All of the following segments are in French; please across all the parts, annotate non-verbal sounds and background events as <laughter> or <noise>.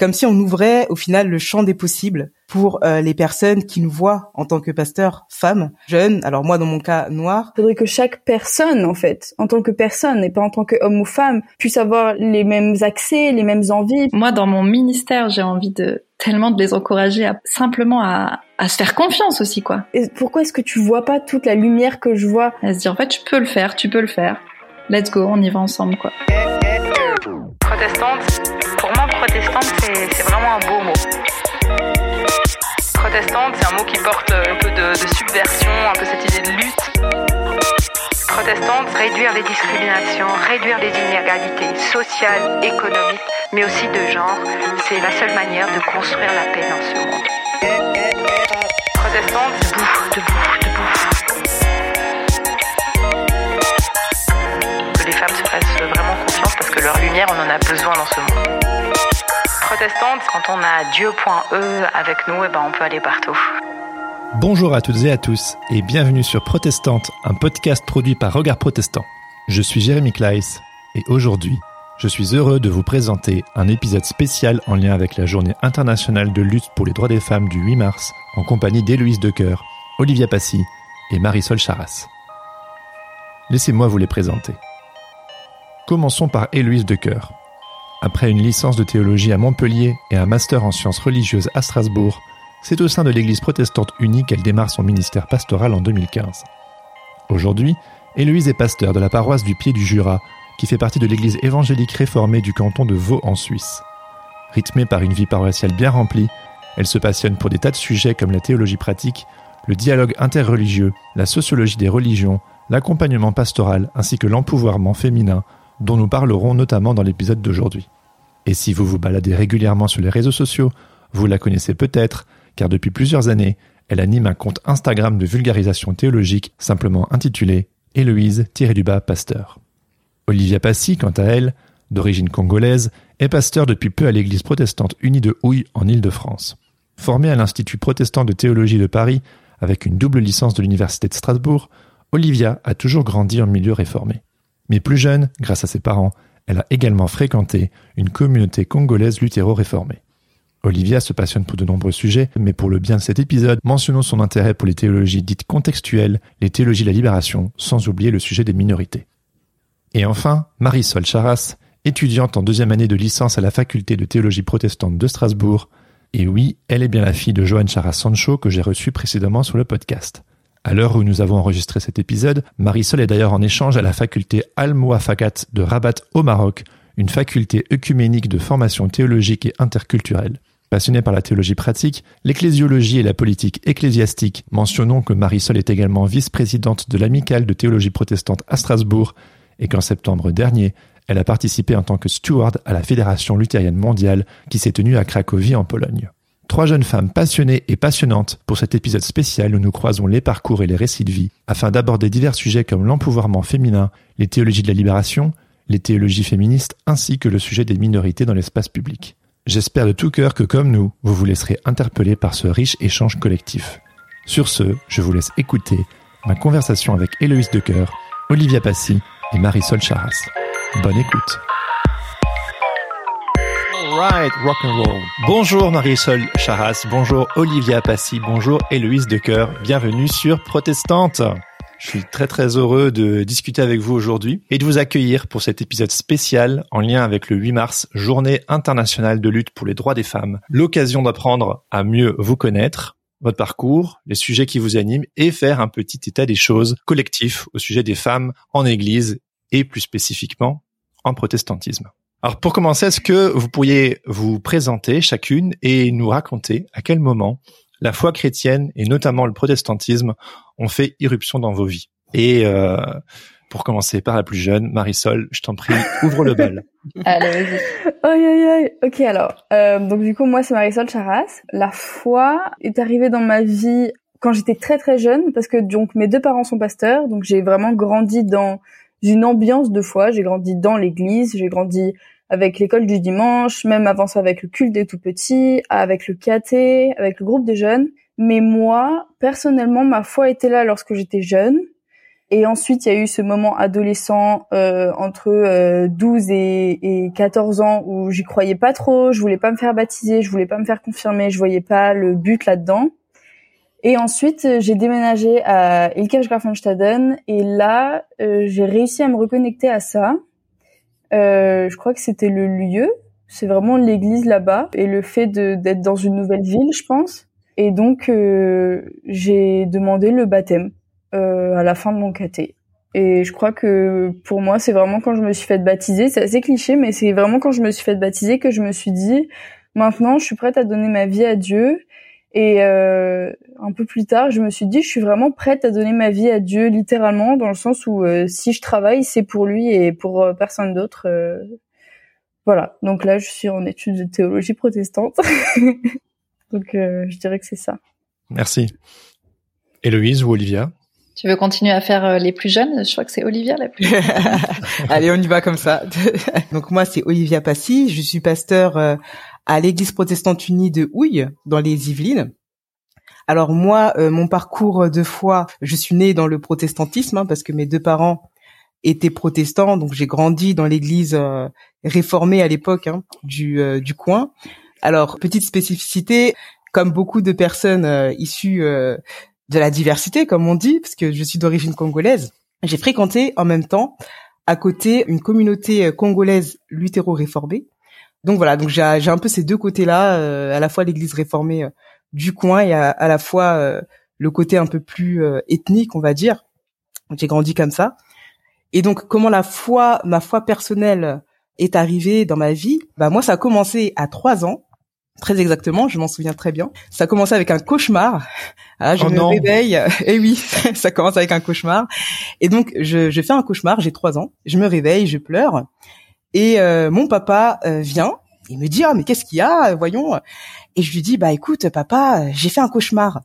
comme si on ouvrait au final le champ des possibles pour euh, les personnes qui nous voient en tant que pasteurs femmes, jeunes. Alors moi, dans mon cas, noir. Il faudrait que chaque personne, en fait, en tant que personne et pas en tant qu'homme ou femme, puisse avoir les mêmes accès, les mêmes envies. Moi, dans mon ministère, j'ai envie de tellement de les encourager à simplement à, à se faire confiance aussi, quoi. Et pourquoi est-ce que tu vois pas toute la lumière que je vois? À se dire, en fait, tu peux le faire, tu peux le faire. Let's go, on y va ensemble, quoi. Protestante, protestante, c'est vraiment un beau mot protestante, c'est un mot qui porte un peu de, de, subversion, un peu cette idée de lutte. Protestante, réduire les discriminations, réduire les inégalités sociales, économiques, mais aussi de genre, c'est la seule manière de construire la paix dans ce monde. Protestante, debout, debout, debout. Que les femmes se fassent vraiment confiance parce que leur lumière, on en a besoin dans ce monde protestante, quand on a Dieu.e avec nous, eh ben on peut aller partout. Bonjour à toutes et à tous et bienvenue sur Protestante, un podcast produit par Regard Protestant. Je suis Jérémy Kleiss et aujourd'hui, je suis heureux de vous présenter un épisode spécial en lien avec la journée internationale de lutte pour les droits des femmes du 8 mars en compagnie d'Héloïse Decoeur, Olivia Passy et Marisol Charas. Laissez-moi vous les présenter. Commençons par Héloïse Decoeur. Après une licence de théologie à Montpellier et un master en sciences religieuses à Strasbourg, c'est au sein de l'Église protestante unie qu'elle démarre son ministère pastoral en 2015. Aujourd'hui, Héloïse est pasteur de la paroisse du Pied du Jura, qui fait partie de l'Église évangélique réformée du canton de Vaud en Suisse. Rythmée par une vie paroissiale bien remplie, elle se passionne pour des tas de sujets comme la théologie pratique, le dialogue interreligieux, la sociologie des religions, l'accompagnement pastoral ainsi que l'empouvoirment féminin, dont nous parlerons notamment dans l'épisode d'aujourd'hui. Et si vous vous baladez régulièrement sur les réseaux sociaux, vous la connaissez peut-être, car depuis plusieurs années, elle anime un compte Instagram de vulgarisation théologique simplement intitulé Héloïse-du-bas pasteur. Olivia Passy, quant à elle, d'origine congolaise, est pasteur depuis peu à l'église protestante unie de Houille en Île-de-France. Formée à l'Institut protestant de théologie de Paris avec une double licence de l'Université de Strasbourg, Olivia a toujours grandi en milieu réformé. Mais plus jeune, grâce à ses parents, elle a également fréquenté une communauté congolaise luthéro-réformée. Olivia se passionne pour de nombreux sujets, mais pour le bien de cet épisode, mentionnons son intérêt pour les théologies dites contextuelles, les théologies de la libération, sans oublier le sujet des minorités. Et enfin, Marisol Charas, étudiante en deuxième année de licence à la faculté de théologie protestante de Strasbourg. Et oui, elle est bien la fille de Johan Charas Sancho que j'ai reçu précédemment sur le podcast. À l'heure où nous avons enregistré cet épisode, Marisol est d'ailleurs en échange à la faculté Al Fakat de Rabat au Maroc, une faculté œcuménique de formation théologique et interculturelle. Passionnée par la théologie pratique, l'ecclésiologie et la politique ecclésiastique, mentionnons que Marisol est également vice-présidente de l'amicale de théologie protestante à Strasbourg et qu'en septembre dernier, elle a participé en tant que steward à la Fédération luthérienne mondiale qui s'est tenue à Cracovie en Pologne. Trois jeunes femmes passionnées et passionnantes pour cet épisode spécial où nous croisons les parcours et les récits de vie afin d'aborder divers sujets comme l'empouvoirment féminin, les théologies de la libération, les théologies féministes ainsi que le sujet des minorités dans l'espace public. J'espère de tout cœur que comme nous, vous vous laisserez interpeller par ce riche échange collectif. Sur ce, je vous laisse écouter ma conversation avec Héloïse Decoeur, Olivia Passy et Marisol Charas. Bonne écoute. Right, rock and roll. Bonjour Marisol Charas, bonjour Olivia Passy, bonjour Héloïse Decoeur, bienvenue sur Protestante. Je suis très très heureux de discuter avec vous aujourd'hui et de vous accueillir pour cet épisode spécial en lien avec le 8 mars, journée internationale de lutte pour les droits des femmes. L'occasion d'apprendre à mieux vous connaître, votre parcours, les sujets qui vous animent et faire un petit état des choses collectif au sujet des femmes en église et plus spécifiquement en protestantisme. Alors pour commencer, est-ce que vous pourriez vous présenter chacune et nous raconter à quel moment la foi chrétienne et notamment le protestantisme ont fait irruption dans vos vies? Et euh, pour commencer par la plus jeune, Marisol, je t'en prie, <laughs> ouvre le bal. Allez, vas-y. Aïe, aïe, aïe. Ok, alors, euh, donc du coup, moi, c'est Marisol Charas. La foi est arrivée dans ma vie quand j'étais très très jeune, parce que donc mes deux parents sont pasteurs, donc j'ai vraiment grandi dans une ambiance de foi. J'ai grandi dans l'église, j'ai grandi avec l'école du dimanche, même avant ça avec le culte des tout petits, avec le KT, avec le groupe des jeunes. Mais moi, personnellement, ma foi était là lorsque j'étais jeune. Et ensuite, il y a eu ce moment adolescent euh, entre 12 et, et 14 ans où j'y croyais pas trop, je voulais pas me faire baptiser, je voulais pas me faire confirmer, je voyais pas le but là-dedans. Et ensuite, j'ai déménagé à Ilkirch Grafenstaden et là, j'ai réussi à me reconnecter à ça. Je crois que c'était le lieu, c'est vraiment l'église là-bas et le fait d'être dans une nouvelle ville, je pense. Et donc, euh, j'ai demandé le baptême euh, à la fin de mon caté. Et je crois que pour moi, c'est vraiment quand je me suis fait baptiser, c'est assez cliché, mais c'est vraiment quand je me suis fait baptiser que je me suis dit, maintenant, je suis prête à donner ma vie à Dieu. Et euh, un peu plus tard, je me suis dit, je suis vraiment prête à donner ma vie à Dieu, littéralement, dans le sens où euh, si je travaille, c'est pour lui et pour euh, personne d'autre. Euh. voilà. Donc là, je suis en études de théologie protestante. <laughs> Donc, euh, je dirais que c'est ça. Merci. Héloïse ou Olivia? Tu veux continuer à faire euh, les plus jeunes? Je crois que c'est Olivia la plus jeune. <laughs> Allez, on y va comme ça. <laughs> Donc moi, c'est Olivia Passy. Je suis pasteur euh, à l'Église protestante unie de Houille, dans les Yvelines. Alors moi, mon parcours de foi, je suis née dans le protestantisme hein, parce que mes deux parents étaient protestants, donc j'ai grandi dans l'Église réformée à l'époque hein, du, du coin. Alors, petite spécificité, comme beaucoup de personnes euh, issues euh, de la diversité, comme on dit, parce que je suis d'origine congolaise, j'ai fréquenté en même temps, à côté, une communauté euh, congolaise luthéro-réformée. Donc voilà, donc j'ai un peu ces deux côtés-là, à la fois l'Église réformée du coin et à, la fois le côté un peu plus ethnique, on va dire. J'ai grandi comme ça. Et donc, comment la foi, ma foi personnelle est arrivée dans ma vie? Bah moi, ça a commencé à trois ans Très exactement, je m'en souviens très bien. Ça commençait avec un cauchemar. Ah, je oh me réveille. <laughs> Et oui, <laughs> ça commence avec un cauchemar. Et donc, je, je fais un cauchemar. J'ai trois ans. Je me réveille, je pleure. Et euh, mon papa euh, vient. Il me dit ah mais qu'est-ce qu'il y a Voyons? Et je lui dis bah écoute papa, j'ai fait un cauchemar.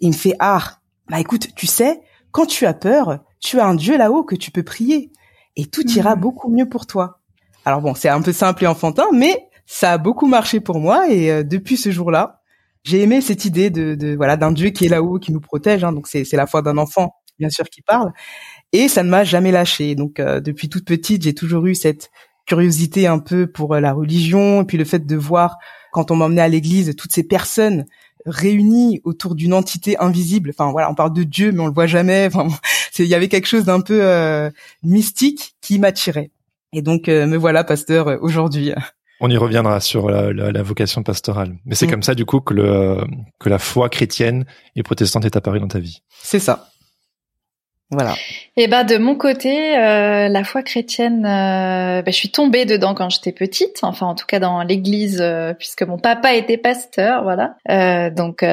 Il me fait ah bah écoute tu sais quand tu as peur, tu as un Dieu là-haut que tu peux prier et tout ira mmh. beaucoup mieux pour toi. Alors bon, c'est un peu simple et enfantin, mais ça a beaucoup marché pour moi et euh, depuis ce jour-là, j'ai aimé cette idée de, de voilà d'un Dieu qui est là-haut, qui nous protège. Hein, donc c'est c'est la foi d'un enfant, bien sûr, qui parle. Et ça ne m'a jamais lâché. Donc euh, depuis toute petite, j'ai toujours eu cette curiosité un peu pour euh, la religion et puis le fait de voir quand on m'emmenait à l'église toutes ces personnes réunies autour d'une entité invisible. Enfin voilà, on parle de Dieu mais on le voit jamais. Enfin, <laughs> il y avait quelque chose d'un peu mystique qui m'attirait. Et donc me voilà pasteur aujourd'hui. On y reviendra sur la, la, vocation pastorale. Mais c'est mm. comme ça, du coup, que, le, que la foi chrétienne et protestante est apparue dans ta vie. C'est ça. Voilà. Et ben de mon côté, euh, la foi chrétienne, euh, ben, je suis tombée dedans quand j'étais petite, enfin en tout cas dans l'église, euh, puisque mon papa était pasteur, voilà. donc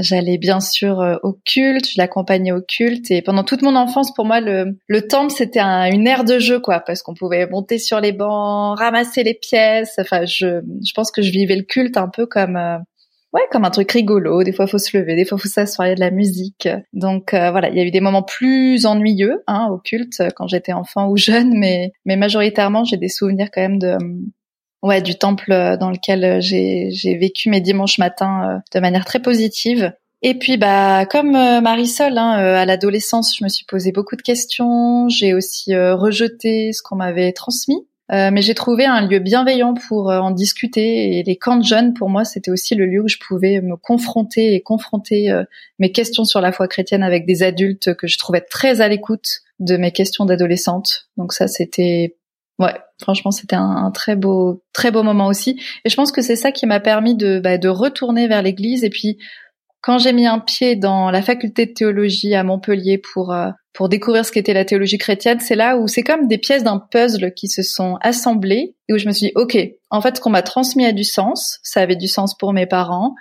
j'allais bien sûr au culte, je l'accompagnais au culte, et pendant toute mon enfance, pour moi, le, le temple c'était un, une aire de jeu, quoi, parce qu'on pouvait monter sur les bancs, ramasser les pièces. Enfin, je, je pense que je vivais le culte un peu comme ouais, comme un truc rigolo. Des fois, faut se lever, des fois, faut s'asseoir, il y a de la musique. Donc euh, voilà, il y a eu des moments plus ennuyeux hein, au culte quand j'étais enfant ou jeune, mais mais majoritairement, j'ai des souvenirs quand même de euh, ouais du temple dans lequel j'ai j'ai vécu mes dimanches matins euh, de manière très positive. Et puis bah comme Marisol, hein, à l'adolescence, je me suis posé beaucoup de questions. J'ai aussi rejeté ce qu'on m'avait transmis. Euh, mais j'ai trouvé un lieu bienveillant pour euh, en discuter et les camps de jeunes pour moi c'était aussi le lieu où je pouvais me confronter et confronter euh, mes questions sur la foi chrétienne avec des adultes que je trouvais très à l'écoute de mes questions d'adolescente. Donc ça c'était ouais franchement c'était un, très beau très beau moment aussi. Et je pense que c'est ça qui m'a permis de bah, de retourner vers l'église et puis quand j'ai mis un pied dans la faculté de théologie à Montpellier pour euh, pour découvrir ce qu'était la théologie chrétienne, c'est là où c'est comme des pièces d'un puzzle qui se sont assemblées et où je me suis dit OK, en fait ce qu'on m'a transmis a du sens, ça avait du sens pour mes parents,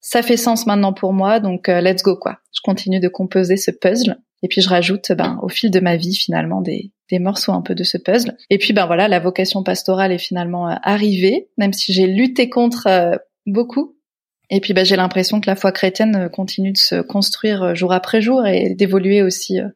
ça fait sens maintenant pour moi, donc euh, let's go quoi. Je continue de composer ce puzzle et puis je rajoute ben au fil de ma vie finalement des des morceaux un peu de ce puzzle. Et puis ben voilà, la vocation pastorale est finalement euh, arrivée, même si j'ai lutté contre beaucoup et puis bah, j'ai l'impression que la foi chrétienne euh, continue de se construire euh, jour après jour et d'évoluer aussi euh,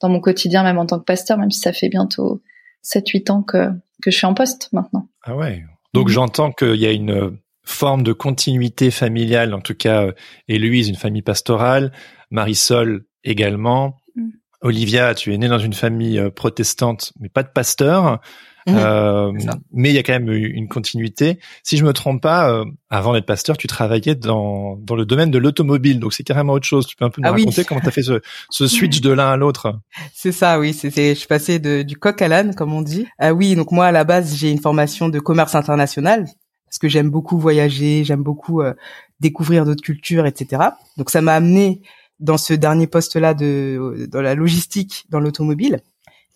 dans mon quotidien, même en tant que pasteur, même si ça fait bientôt 7-8 ans que, que je suis en poste maintenant. Ah ouais. Donc mhm. j'entends qu'il y a une forme de continuité familiale, en tout cas, et Louise, une famille pastorale, Marisol également, mhm. Olivia, tu es née dans une famille protestante, mais pas de pasteur. Ça. mais il y a quand même eu une continuité. Si je me trompe pas, euh, avant d'être pasteur, tu travaillais dans dans le domaine de l'automobile, donc c'est carrément autre chose. Tu peux un peu nous Ah oui. raconter comment tu as fait ce, ce switch de l'un à l'autre? C'est ça, oui. C'est- je suis passée de, du coq à l'âne, comme on dit. Ah oui, donc moi à la base j'ai une formation de commerce international parce que j'aime beaucoup voyager, j'aime beaucoup euh, découvrir d'autres cultures, etc. Donc ça m'a amené dans ce dernier poste-là de dans la logistique dans l'automobile.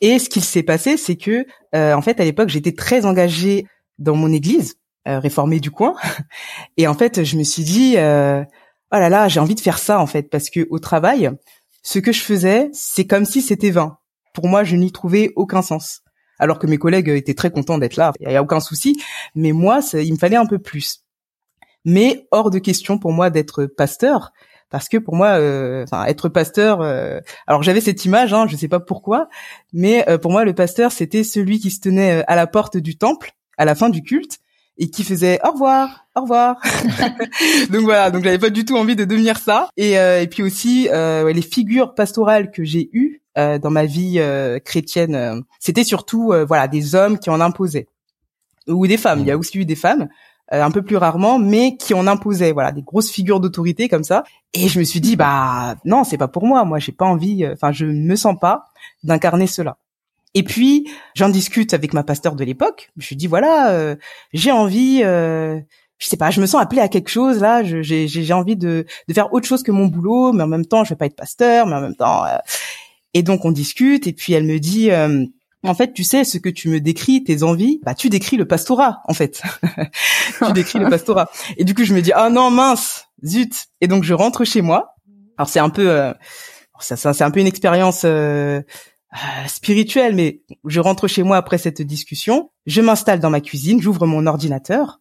Et ce qu'il s'est passé, c'est que euh, en fait à l'époque j'étais très engagée dans mon église euh, réformée du coin. <laughs> Et en fait je me suis dit euh, oh là là j'ai envie de faire ça en fait parce que au travail ce que je faisais, c'est comme si c'était vain. Pour moi, je n'y trouvais aucun sens. Alors que mes collègues étaient très contents d'être là, il y a aucun souci. Mais moi, ça- il me fallait un peu plus. Mais hors de question pour moi d'être pasteur, parce que pour moi, euh, enfin, être pasteur. euh, alors j'avais cette image, hein, je sais pas pourquoi, mais euh, pour moi, le pasteur, c'était celui qui se tenait à la porte du temple à la fin du culte et qui faisait au revoir, au revoir. <laughs> donc voilà, donc j'avais pas du tout envie de devenir ça. Et, euh, et puis aussi euh, ouais, les figures pastorales que j'ai eues euh, dans ma vie euh, chrétienne, euh, c'était surtout euh, voilà des hommes qui en imposaient ou des femmes. Il y a aussi eu des femmes. Euh, un peu plus rarement, mais qui en imposaient, voilà, des grosses figures d'autorité comme ça. Et je me suis dit, bah non, c'est pas pour moi. Moi, j'ai pas envie. euh, Enfin, je ne me sens pas d'incarner cela. Et puis, j'en discute avec ma pasteur de l'époque. Je lui dis voilà, euh, j'ai envie, euh, je sais pas, je me sens appelée à quelque chose là. J'ai j'ai- envie de, de faire autre chose que mon boulot, mais en même temps, je vais pas être pasteur, mais en même temps. euh, Et donc, on discute. Et puis, elle me dit. En fait, tu sais, ce que tu me décris, tes envies, bah tu décris le pastorat, en fait. <laughs> tu décris le pastorat. Et du coup, je me dis ah non mince, zut. Et donc je rentre chez moi. Alors c'est un peu, euh, ça, ça c'est un peu une expérience euh, euh, spirituelle, mais je rentre chez moi après cette discussion. Je m'installe dans ma cuisine, j'ouvre mon ordinateur,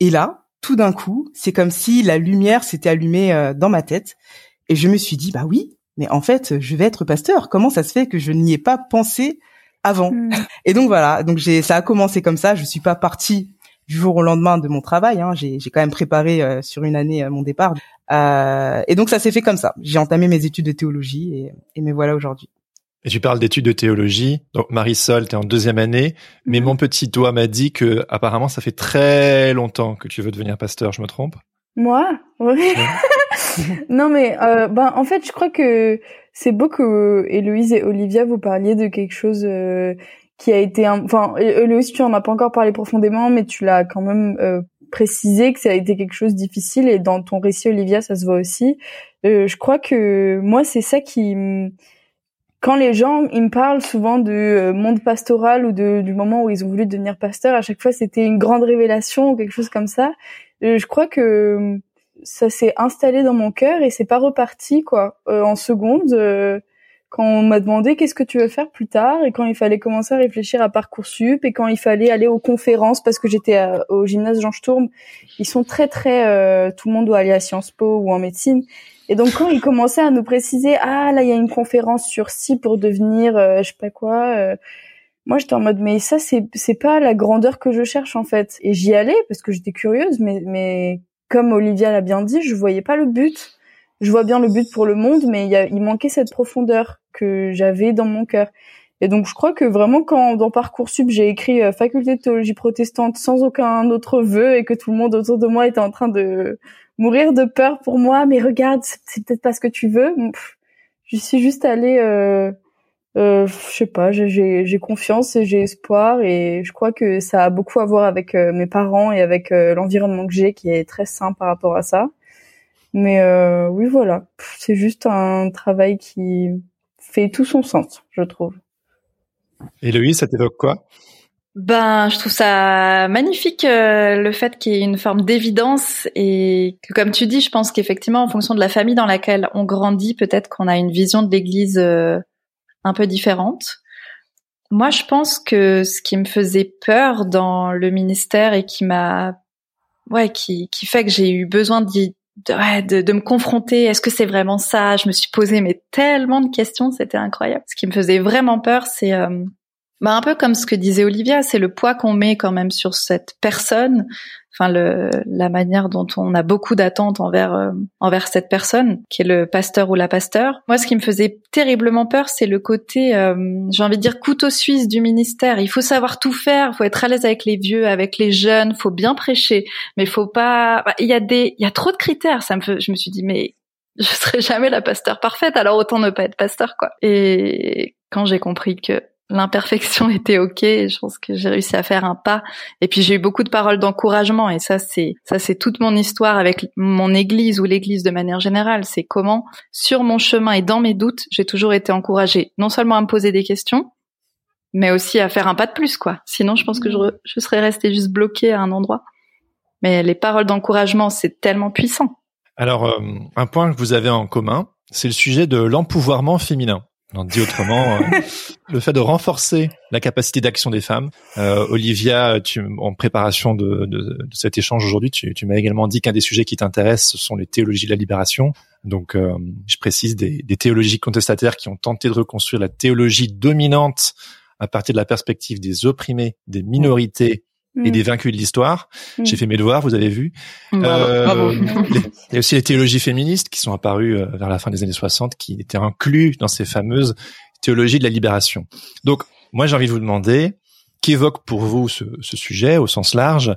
et là, tout d'un coup, c'est comme si la lumière s'était allumée euh, dans ma tête, et je me suis dit bah oui, mais en fait, je vais être pasteur. Comment ça se fait que je n'y ai pas pensé avant Hmm. et donc voilà, donc j'ai ça a commencé comme ça. Je suis pas partie du jour au lendemain de mon travail. Hein. J'ai j'ai quand même préparé euh, sur une année euh, mon départ. Euh, et donc ça s'est fait comme ça. J'ai entamé mes études de théologie et, et me voilà aujourd'hui. Et tu parles d'études de théologie. Donc Marisol, tu es en deuxième année, mais Mhm. mon petit doigt m'a dit que apparemment ça fait très longtemps que tu veux devenir pasteur. Je me trompe? Moi? Oui. <laughs> <laughs> non mais euh, ben en fait je crois que c'est beau que Héloïse et Olivia vous parliez de quelque chose euh, qui a été enfin Héloïse tu en as pas encore parlé profondément mais tu l'as quand même euh, précisé que ça a été quelque chose de difficile et dans ton récit Olivia ça se voit aussi. Euh, je crois que moi c'est ça qui quand les gens ils me parlent souvent de euh, monde pastoral ou de, du moment où ils ont voulu devenir pasteur, à chaque fois c'était une grande révélation ou quelque chose comme ça. Euh, je crois que ça s'est installé dans mon cœur et c'est pas reparti quoi. Euh, en seconde, euh, quand on m'a demandé qu'est-ce que tu veux faire plus tard et quand il fallait commencer à réfléchir à parcoursup et quand il fallait aller aux conférences parce que j'étais au gymnase Jean Sturm, ils sont très très euh, tout le monde doit aller à Sciences Po ou en médecine. Et donc quand ils commençaient à nous préciser ah là il y a une conférence sur ci pour devenir euh, je sais pas quoi euh, moi j'étais en mode mais ça c'est c'est pas la grandeur que je cherche en fait et j'y allais parce que j'étais curieuse mais mais comme Olivia l'a bien dit je voyais pas le but. Je vois bien le but pour le monde mais il manquait cette profondeur que j'avais dans mon cœur. Et donc je crois que vraiment quand dans parcoursup j'ai écrit euh, faculté de théologie protestante sans aucun autre vœu et que tout le monde autour de moi était en train de mourir de peur pour moi mais regarde c'est peut-être pas ce que tu veux. Je suis juste allée euh, euh, je sais pas, j'ai- j'ai j'ai confiance et j'ai espoir et je crois que ça a beaucoup à voir avec euh, mes parents et avec euh, l'environnement que j'ai qui est très sain par rapport à ça. Mais euh, oui, voilà, c'est juste un travail qui fait tout son sens, je trouve. Héloïse, ça t'évoque quoi? Ben, je trouve ça magnifique euh, le fait qu'il y ait une forme d'évidence et que, comme tu dis, je pense qu'effectivement, en fonction de la famille dans laquelle on grandit, peut-être qu'on a une vision de l'Église euh, un peu différente. Moi, je pense que ce qui me faisait peur dans le ministère et qui m'a, ouais, qui qui fait que j'ai eu besoin de, ouais, de, de me confronter. Est-ce que c'est vraiment ça? Je me suis posé mais tellement de questions, c'était incroyable. Ce qui me faisait vraiment peur, c'est euh, Bah un peu comme ce que disait Olivia, c'est le poids qu'on met quand même sur cette personne, enfin le la manière dont on a beaucoup d'attentes envers euh, envers cette personne qui est le pasteur ou la pasteur. Moi, ce qui me faisait terriblement peur, c'est le côté, euh, j'ai envie de dire couteau suisse du ministère. Il faut savoir tout faire, faut être à l'aise avec les vieux, avec les jeunes, faut bien prêcher, mais faut pas. Bah, il y a des, il y a trop de critères. Ça me, fait, je me suis dit mais je serai jamais la pasteur parfaite, alors autant ne pas être pasteur quoi. Et quand j'ai compris que l'imperfection <laughs> était ok. Je pense que j'ai réussi à faire un pas. Et puis j'ai eu beaucoup de paroles d'encouragement. Et ça, c'est ça, c'est toute mon histoire avec mon église ou l'église de manière générale. C'est comment, sur mon chemin et dans mes doutes, j'ai toujours été encouragée, non seulement à me poser des questions, mais aussi à faire un pas de plus, quoi. Sinon, je pense que je, je serais restée juste bloquée à un endroit. Mais les paroles d'encouragement, c'est tellement puissant. Alors, euh, un point que vous avez en commun, c'est le sujet de l'empouvoirment féminin. On dit autrement, euh, <laughs> le fait de renforcer la capacité d'action des femmes. Euh, Olivia, tu, en préparation de, de, de cet échange aujourd'hui, tu, tu m'as également dit qu'un des sujets qui t'intéresse, ce sont les théologies de la libération. Donc, euh, je précise des, des théologies contestataires qui ont tenté de reconstruire la théologie dominante à partir de la perspective des opprimés, des minorités et des mm. vaincus de l'histoire. Mm. J'ai fait mes devoirs, vous avez vu. Euh, il y a aussi les théologies féministes qui sont apparues euh, vers la fin des années 60, qui étaient inclus dans ces fameuses théologies de la libération. Donc, moi, j'ai envie de vous demander, qu'évoque pour vous ce, ce, sujet au sens large,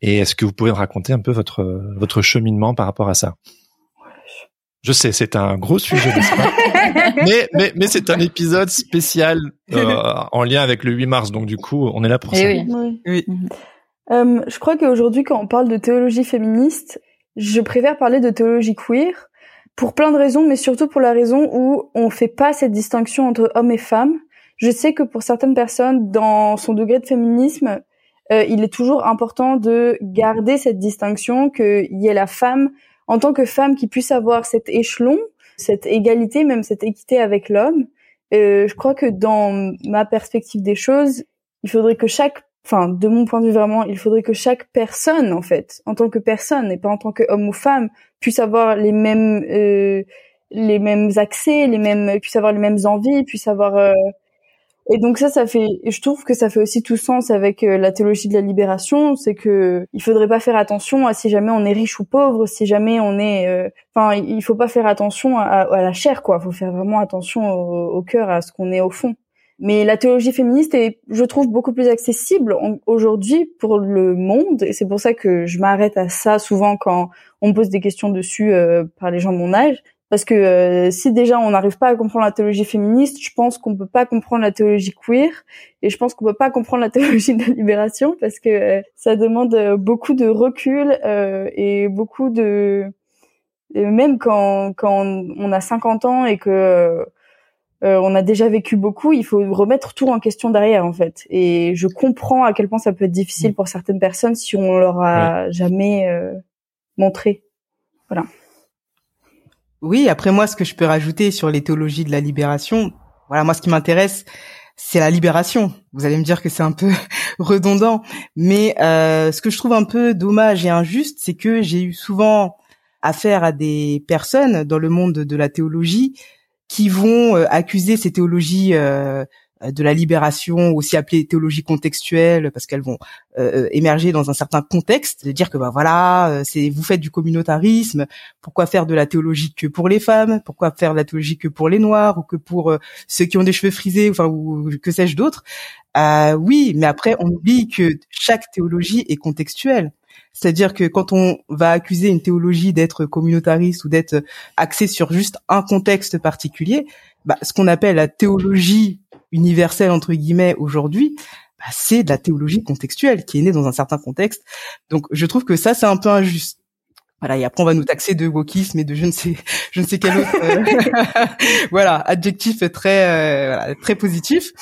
et est-ce que vous pouvez me raconter un peu votre votre cheminement par rapport à ça? Je sais, c'est un gros sujet, n'est-ce pas <laughs> Mais mais mais c'est un épisode spécial euh, en lien avec le 8 mars, donc du coup, on est là pour Et ça. Eh oui. oui. Euh, je crois qu'aujourd'hui, quand on parle de théologie féministe, je préfère parler de théologie queer pour plein de raisons, mais surtout pour la raison où on fait pas cette distinction entre hommes et femmes. Je sais que pour certaines personnes, dans son degré de féminisme, euh, il est toujours important de garder cette distinction qu'il y ait la femme en tant que femme qui puisse avoir cet échelon, cette égalité, même cette équité avec l'homme. Euh, je crois que dans ma perspective des choses, il faudrait que chaque, enfin de mon point de vue vraiment, il faudrait que chaque personne en fait, en tant que personne et pas en tant qu'homme ou femme, puisse avoir les mêmes euh, les mêmes accès, les mêmes puisse avoir les mêmes envies, puisse avoir euh, et donc ça, ça fait, je trouve que ça fait aussi tout sens avec euh, la théologie de la libération, c'est que il faudrait pas faire attention à si jamais on est riche ou pauvre, si jamais on est, euh, enfin, il faut pas faire attention à, la chair, quoi. Faut faire vraiment attention au, au cœur, à ce qu'on est au fond. Mais la théologie féministe est, je trouve, beaucoup plus accessible aujourd'hui pour le monde, et c'est pour ça que je m'arrête à ça souvent quand on me pose des questions dessus euh, par les gens de mon âge parce que euh, si déjà on n'arrive pas à comprendre la théologie féministe, je pense qu'on peut pas comprendre la théologie queer et je pense qu'on peut pas comprendre la théologie de la libération parce que euh, ça demande euh, beaucoup de recul et beaucoup de même quand quand on a 50 ans et que on a déjà vécu beaucoup, il faut remettre tout en question derrière en fait. Et je comprends à quel point ça peut être difficile mm. pour certaines personnes si on leur a jamais montré. Voilà. Oui, après moi, ce que je peux rajouter sur les théologies de la libération, voilà, moi, ce qui m'intéresse, c'est la libération. Vous allez me dire que c'est un peu <laughs> redondant, mais euh, ce que je trouve un peu dommage et injuste, c'est que j'ai eu souvent affaire à des personnes dans le monde de la théologie qui vont euh, accuser ces théologies euh, de la libération, aussi appelée théologie contextuelle, parce qu'elles vont euh, euh, émerger dans un certain contexte, de dire que bah voilà, c'est vous faites du communautarisme, pourquoi faire de la théologie que pour les femmes, pourquoi faire de la théologie que pour les noirs ou que pour ceux qui ont des cheveux frisés, enfin ou que sais-je d'autre. oui, mais après on oublie que chaque théologie est contextuelle. C'est-à-dire que quand on va accuser une théologie d'être communautariste ou d'être axée sur juste un contexte particulier, bah, ce qu'on appelle la théologie universelle entre guillemets aujourd'hui, bah, c'est de la théologie contextuelle qui est née dans un certain contexte. Donc je trouve que ça c'est un peu injuste. Voilà, et après on va nous taxer de wokisme et de je ne sais je ne sais quel autre euh, <laughs> voilà adjectif très euh, très positif.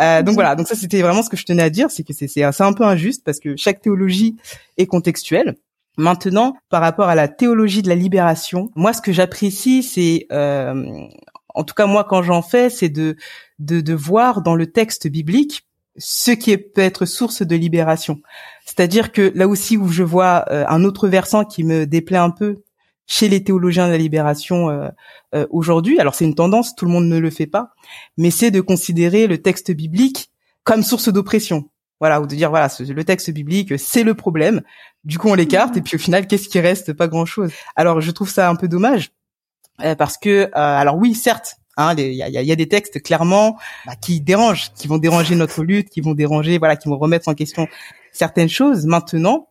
Euh, donc voilà, donc ça c'était vraiment ce que je tenais à dire, c'est que c'est c'est un peu injuste parce que chaque théologie est contextuelle. Maintenant, par rapport à la théologie de la libération, moi ce que j'apprécie, c'est euh, en tout cas moi quand j'en fais, c'est de, de de voir dans le texte biblique ce qui peut être source de libération. C'est-à-dire que là aussi où je vois euh, un autre versant qui me déplaît un peu chez les théologiens de la libération euh, euh, aujourd'hui, alors c'est une tendance, tout le monde ne le fait pas, mais c'est de considérer le texte biblique comme source d'oppression. Voilà, ou de dire voilà, le texte biblique, c'est le problème. Du coup, on l'écarte et puis au final, qu'est-ce qui reste? Pas grand-chose. Alors, je trouve ça un peu dommage parce que, euh, alors oui, certes, hein, il y, a, y, a, des textes clairement bah, qui dérangent, qui vont déranger notre lutte, qui vont déranger, voilà, qui vont remettre en question certaines choses. Maintenant,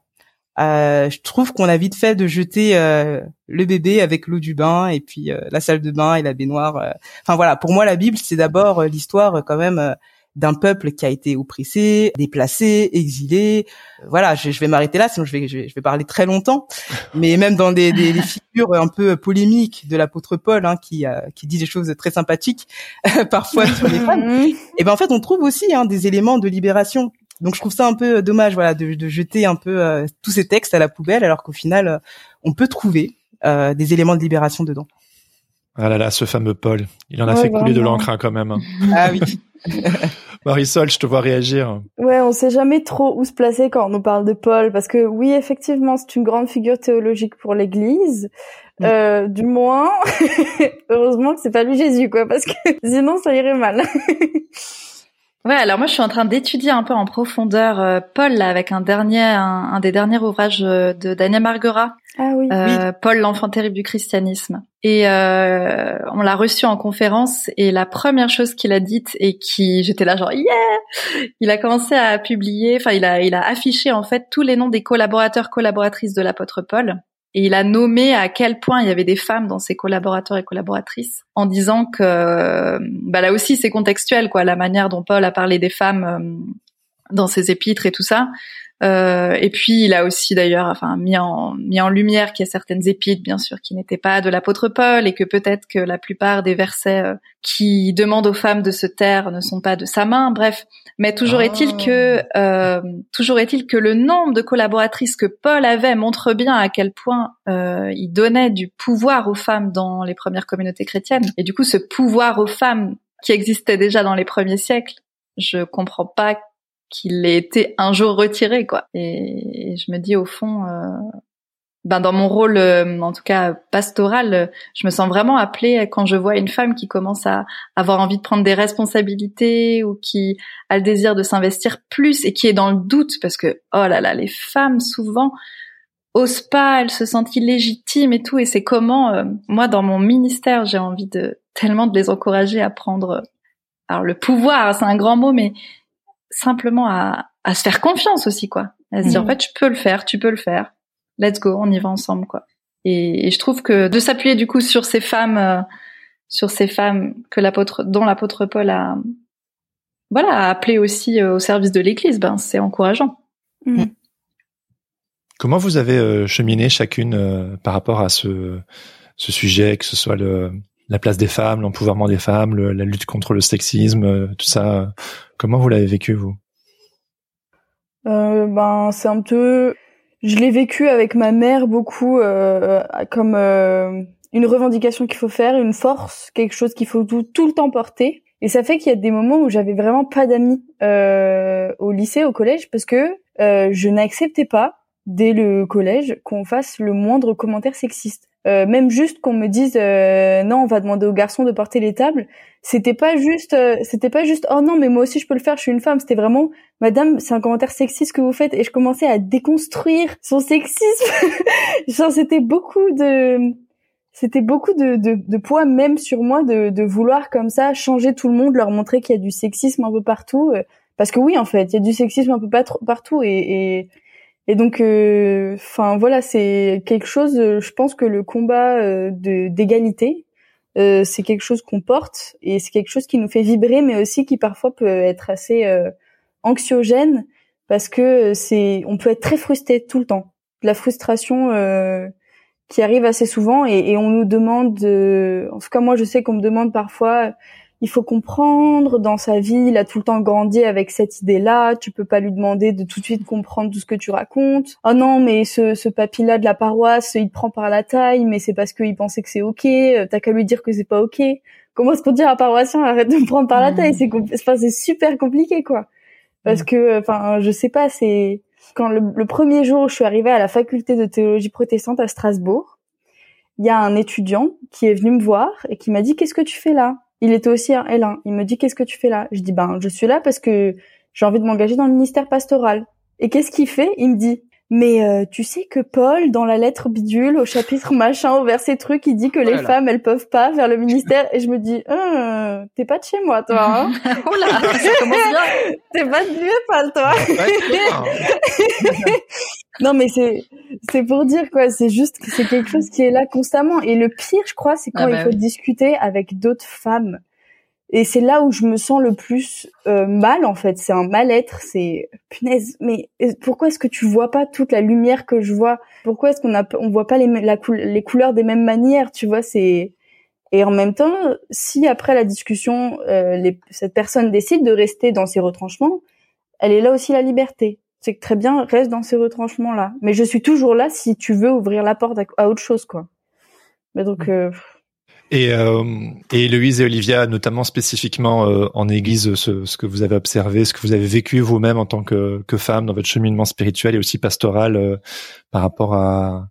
euh, je trouve qu'on a vite fait de jeter euh, le bébé avec l'eau du bain et puis euh, la salle de bain et la baignoire. Enfin voilà, pour moi la Bible c'est d'abord l'histoire quand même d'un peuple qui a été oppressé, déplacé, exilé. Voilà, je, vais m'arrêter là, sinon je vais, je vais, parler très longtemps. <laughs> Mais même dans des, des, figures un peu polémiques de l'apôtre Paul, hein, qui, qui dit des choses très sympathiques <laughs> parfois sur les femmes. Et ben en fait, on trouve aussi hein, des éléments de libération. Donc je trouve ça un peu dommage, voilà, de, de jeter un peu euh, tous ces textes à la poubelle, alors qu'au final, euh, on peut trouver euh, des éléments de libération dedans. Ah là là, ce fameux Paul, il en a fait couler de l'encre hein, quand même. Hein. <laughs> Ah oui. <laughs> Marisol, je te vois réagir. Ouais, on sait jamais trop où se placer quand on nous parle de Paul, parce que oui, effectivement, c'est une grande figure théologique pour l'Église. Euh, du moins, <laughs> heureusement que c'est pas lui Jésus, quoi, parce que sinon ça irait mal. Ouais, alors moi je suis en train d'étudier un peu en profondeur euh, Paul là, avec un dernier, un, des derniers ouvrages euh, de Daniel Marguerat. Ah oui. Euh, Paul, l'enfant terrible du christianisme. Et euh, on l'a reçu en conférence et la première chose qu'il a dite et qui, j'étais là genre yeah, il a commencé à publier, enfin il a, il a affiché en fait tous les noms des collaborateurs collaboratrices de l'apôtre Paul et il a nommé à quel point il y avait des femmes dans ses collaborateurs et collaboratrices, en disant que bah là aussi c'est contextuel quoi, la manière dont Paul a parlé des femmes euh, dans ses épîtres et tout ça. Euh, et puis il a aussi d'ailleurs, enfin mis en mis en lumière qu'il y a certaines épîtres, bien sûr, qui n'étaient pas de l'apôtre Paul, et que peut-être que la plupart des versets euh, qui demandent aux femmes de se taire ne sont pas de sa main. Bref, mais toujours ah. est-il que euh, toujours est-il que le nombre de collaboratrices que Paul avait montre bien à quel point euh, il donnait du pouvoir aux femmes dans les premières communautés chrétiennes. Et du coup, ce pouvoir aux femmes qui existait déjà dans les premiers siècles, je comprends pas qu'il ait été un jour retiré, quoi. Et, je me dis au fond, euh, ben dans mon rôle, euh, en tout cas pastoral, euh, je me sens vraiment appelée quand je vois une femme qui commence à avoir envie de prendre des responsabilités ou qui a le désir de s'investir plus et qui est dans le doute parce que oh là là, les femmes souvent osent pas, elles se sentent illégitimes et tout. Et c'est comment moi dans mon ministère, j'ai envie de tellement de les encourager à prendre. Alors le pouvoir, c'est un grand mot, mais simplement à, à se faire confiance aussi, quoi. À se dire, en fait, tu peux le faire, tu peux le faire. Let's go, on y va ensemble, quoi. Et, je trouve que de s'appuyer du coup sur ces femmes, euh, sur ces femmes que l'apôtre, dont l'apôtre Paul a, voilà, a appelé aussi euh, au service de l'Église, ben c'est encourageant. Mm. Mm. Comment vous avez euh, cheminé chacune par rapport à ce, ce sujet, que ce soit le, la place des femmes, l'empouvoirment des femmes, la lutte contre le sexisme, tout ça Comment vous l'avez vécu vous? Euh, Ben c'est un peu, je l'ai vécu avec ma mère beaucoup euh, comme euh, une revendication qu'il faut faire, une force, quelque chose qu'il faut tout, tout, le temps porter. Et ça fait qu'il y a des moments où j'avais vraiment pas d'amis euh, au lycée, au collège, parce que euh, je n'acceptais pas dès le collège qu'on fasse le moindre commentaire sexiste. Euh, même juste qu'on me dise euh, non on va demander aux garçons de porter les tables c'était pas juste euh, c'était pas juste oh non mais moi aussi je peux le faire je suis une femme. C'était vraiment madame c'est un commentaire sexiste que vous faites et je commençais à déconstruire son sexisme. <laughs> Genre c'était beaucoup de c'était beaucoup de, de, de, poids même sur moi de, de vouloir comme ça changer tout le monde leur montrer qu'il y a du sexisme un peu partout parce que oui en fait il y a du sexisme un peu partout et, et et donc, euh, enfin voilà, c'est quelque chose. Euh, je pense que le combat euh, de d'égalité, c'est quelque chose qu'on porte et c'est quelque chose qui nous fait vibrer, mais aussi qui parfois peut être assez anxiogène parce que c'est, on peut être très frustré tout le temps. La frustration qui arrive assez souvent et, et on nous demande, en tout cas moi je sais qu'on me demande parfois il faut comprendre dans sa vie, il a tout le temps grandi avec cette idée-là, tu peux pas lui demander de tout de suite comprendre tout ce que tu racontes. Oh non, mais ce, ce papy-là de la paroisse, il te prend par la taille, mais c'est parce qu'il pensait que c'est ok, t'as qu'à lui dire que c'est pas ok. Comment est-ce qu'on dit à un paroissien arrête de me prendre par la mmh. taille, c'est enfin, c'est super compliqué quoi. Parce mmh. que enfin, je sais pas, c'est quand le, le premier jour où je suis arrivée à la faculté de théologie protestante à Strasbourg, il y a un étudiant qui est venu me voir et qui m'a dit qu'est-ce que tu fais là? Il était aussi un L1. Il me dit qu'est-ce que tu fais là? Je dis ben je suis là parce que j'ai envie de m'engager dans le ministère pastoral. Et qu'est-ce qu'il fait? Il me dit mais euh, tu sais que Paul, dans la lettre bidule, au chapitre machin, au verset truc, il dit que les femmes, elles peuvent pas vers le ministère. Et je me dis, euh, t'es pas de chez moi, toi. Hein <laughs> Oula, ça commence bien. <laughs> t'es pas de vieux Paul, toi. <laughs> non, mais c'est c'est pour dire quoi. C'est juste que c'est quelque chose qui est là constamment. Et le pire, je crois, c'est quand Ah il bah faut oui. discuter avec d'autres femmes. Et c'est là où je me sens le plus euh, mal en fait. C'est un mal-être. C'est punaise. Mais pourquoi est-ce que tu vois pas toute la lumière que je vois? Pourquoi est-ce qu'on a on voit pas les la coul- les couleurs des mêmes manières Tu vois, c'est et en même temps, si après la discussion, euh, les, cette personne décide de rester dans ses retranchements, elle est là aussi la liberté. C'est que très bien, reste dans ces retranchements là. Mais je suis toujours là si tu veux ouvrir la porte à, à autre chose quoi. Mais donc euh, Et, euh, et Héloïse et Olivia, notamment spécifiquement euh, en Église, ce, ce que vous avez observé, ce que vous avez vécu vous-même en tant que, que femme dans votre cheminement spirituel et aussi pastoral euh, par rapport à,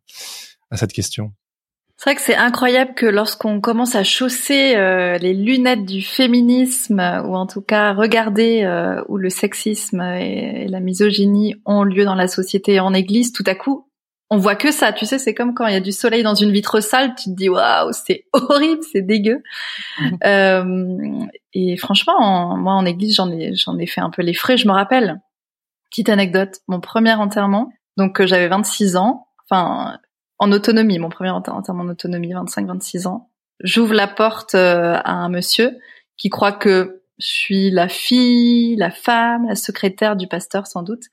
à cette question. C'est vrai que c'est incroyable que lorsqu'on commence à chausser euh, les lunettes du féminisme, euh, ou en tout cas regarder euh, où le sexisme et, et la misogynie ont lieu dans la société et en église, tout à coup, on voit que ça. Tu sais, c'est comme quand il y a du soleil dans une vitre sale, tu te dis waouh, c'est <laughs> horrible, c'est dégueu. Euh, et franchement, en- moi en église, j'en ai, j'en ai fait un peu les frais. Je me rappelle, petite anecdote, mon premier enterrement, donc euh, j'avais 26 ans, enfin en autonomie, mon premier enter- enterrement en autonomie, 25-26 ans. J'ouvre la porte euh, à un monsieur qui croit que je suis la fille, la femme, la secrétaire du pasteur sans doute,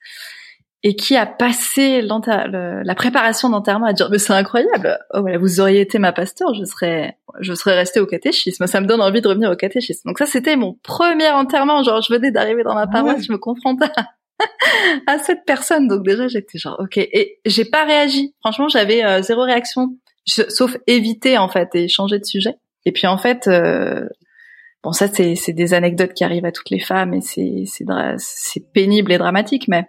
et qui a passé le- la préparation d'enterrement à dire mais c'est incroyable, oh, voilà, vous auriez été ma pasteur, je serais, je serais restée au catéchisme. Ça me donne envie de revenir au catéchisme. Donc ça c'était mon premier enterrement, genre je venais d'arriver dans ma paroisse, je me confronte à <laughs> à cette personne. Donc déjà, j'étais genre, ok. Et j'ai pas réagi. Franchement, j'avais euh, zéro réaction, Je- sauf éviter en fait et changer de sujet. Et puis en fait, euh, bon, ça c'est des anecdotes qui arrivent à toutes les femmes et c'est c'est pénible et dramatique, mais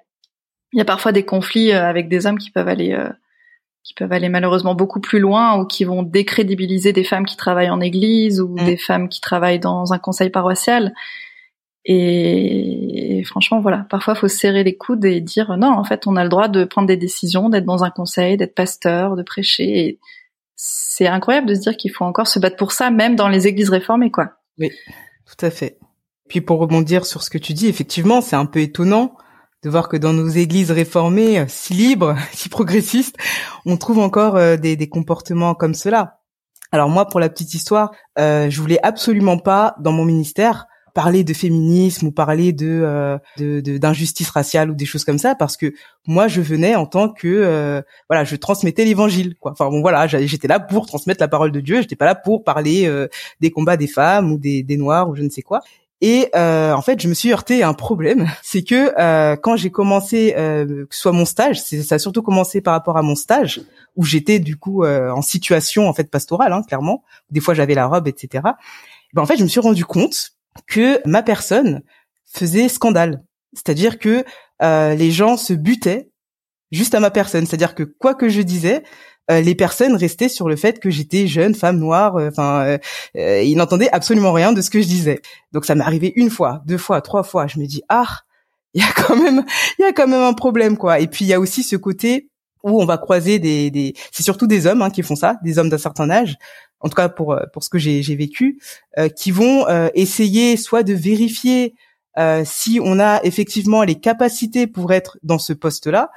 il y a parfois des conflits euh, avec des hommes qui peuvent aller euh, qui peuvent aller malheureusement beaucoup plus loin ou qui vont décrédibiliser des femmes qui travaillent en église ou Mm. des femmes qui travaillent dans un conseil paroissial. Et, et franchement, voilà, parfois faut se serrer les coudes et dire non, en fait, on a le droit de prendre des décisions, d'être dans un conseil, d'être pasteur, de prêcher. Et c'est incroyable de se dire qu'il faut encore se battre pour ça, même dans les églises réformées, quoi. Tout à fait. Puis pour rebondir sur ce que tu dis, effectivement, c'est un peu étonnant de voir que dans nos églises réformées, euh, si libres, <laughs> si progressistes, on trouve encore euh, des, des comportements comme cela. Alors moi, pour la petite histoire, euh, je voulais absolument pas, dans mon ministère, parler de féminisme ou parler de euh, d'injustice raciale ou des choses comme ça, parce que moi, je venais en tant que euh, voilà, je transmettais l'évangile. Quoi. Enfin bon, voilà, j'étais là pour transmettre la parole de Dieu. J'étais pas là pour parler euh, des combats des femmes ou des, des noirs ou je ne sais quoi. Et euh, en fait, je me suis heurté à un problème, <laughs> c'est que euh, quand j'ai commencé, euh, que ce soit mon stage, ça a surtout commencé par rapport à mon stage, où j'étais du coup euh, en situation en fait pastorale, hein, clairement. Des fois, j'avais la robe, etc. Ben, en fait, je me suis rendu compte que ma personne faisait scandale, c'est-à-dire que euh, les gens se butaient juste à ma personne, c'est-à-dire que quoi que je disais, les personnes restaient sur le fait que j'étais jeune, femme noire, euh, enfin, euh, euh, ils n'entendaient absolument rien de ce que je disais. Donc ça m'est arrivé une fois, deux fois, trois fois. Je me dis ah, il y a quand même, <laughs> il y a quand même un problème quoi. Et puis il y a aussi ce côté où on va croiser des, des c'est surtout des hommes hein, qui font ça, des hommes d'un certain âge. En tout cas pour euh, pour ce que j'ai j'ai vécu, euh, qui vont euh, essayer soit de vérifier euh, si on a effectivement les capacités pour être dans ce poste-là,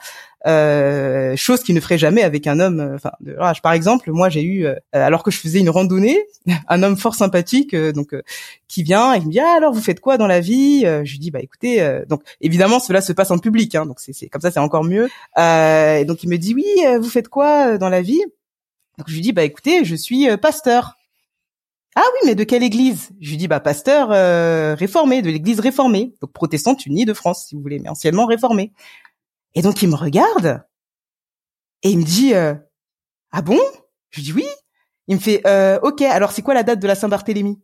euh, chose qu'il ne ferait jamais avec un homme. euh, Enfin, de leur âge. par exemple, moi j'ai eu, euh, alors que je faisais une randonnée, <laughs> un homme fort sympathique, euh, donc qui vient et me dit ah, alors vous faites quoi dans la vie? Je lui dis bah écoutez, donc évidemment cela se passe en public, hein, donc c'est comme ça c'est encore mieux. Et donc il me dit oui, vous faites quoi dans la vie? Donc je lui dis bah écoutez, je suis pasteur. Ah oui, mais de quelle église? Je lui dis bah pasteur euh, réformé, de l'église réformée, donc protestante unie de France, si vous voulez, mais anciennement réformée. Et donc il me regarde et il me dit euh, ah bon? Je lui dis oui. Il me fait euh, ok. Alors c'est quoi la date de la Saint-Barthélemy?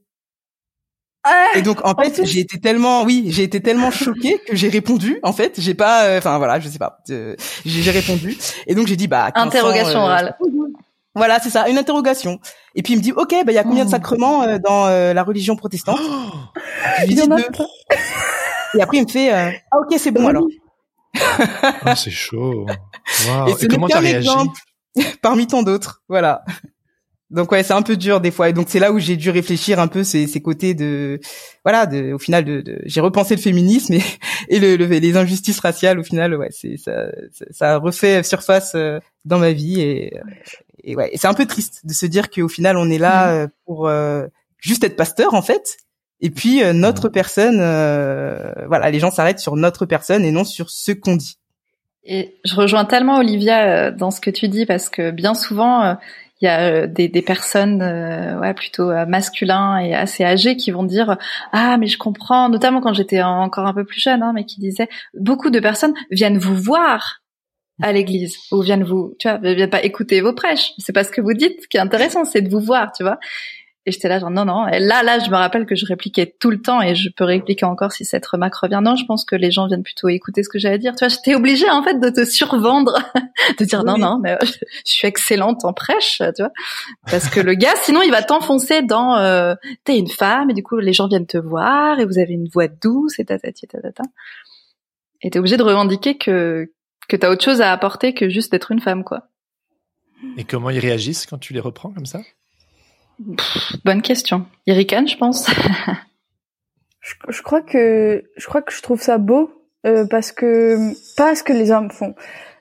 Ah Et donc en fait j'ai été tellement oui j'ai été tellement choquée que j'ai répondu en fait j'ai pas euh, enfin voilà je sais pas euh, j'ai j'ai répondu et donc j'ai dit bah 1500, Interrogation euh, orale. Voilà c'est ça une interrogation et puis il me dit ok bah il y a combien de Oh. sacrements euh, dans euh, la religion protestante je lui dis deux. Et après, il me fait euh, ah ok, c'est bon alors. oh, c'est chaud. Wow. Et, comment t'as réagi <laughs> parmi tant d'autres. Voilà. Donc ouais, c'est un peu dur des fois. Et donc c'est là où j'ai dû réfléchir un peu ces, ces côtés de, voilà, de, au final, de, de j'ai repensé le féminisme et, <laughs> et le, le- les injustices raciales. Au final, ouais, c'est ça, ça, refait surface euh, dans ma vie et, et ouais, et c'est un peu triste de se dire qu'au final on est là euh, pour euh, juste être pasteur en fait. Et puis euh, notre personne, euh, voilà, les gens s'arrêtent sur notre personne et non sur ce qu'on dit. Et je rejoins tellement Olivia euh, dans ce que tu dis parce que bien souvent euh, il y a des, des personnes euh, ouais plutôt masculins et assez âgés qui vont dire ah mais je comprends notamment quand j'étais en- encore un peu plus jeune hein, mais qui disaient beaucoup de personnes viennent vous voir à l'église ou viennent vous tu vois viennent pas écouter vos prêches. C'est pas ce que vous dites qui est intéressant c'est de vous voir tu vois. Et j'étais là genre non non. Et là là je me rappelle que je répliquais tout le temps et je peux répliquer encore si cette remarque revient. Non je pense que les gens viennent plutôt écouter ce que j'ai à dire. Tu vois j'étais obligée en fait de te survendre <laughs> de dire non Oui. non mais je suis excellente en prêche tu vois. Parce que le gars sinon il va t'enfoncer dans euh, t'es une femme et du coup les gens viennent te voir et vous avez une voix douce et tatati tatata et t'es obligé de revendiquer que que t'as autre chose à apporter que juste d'être une femme quoi Et comment ils réagissent quand tu les reprends comme ça? Bonne question ils ricanent je pense <laughs> Je, je crois que je crois que je trouve ça beau euh, parce que pas ce que les hommes font.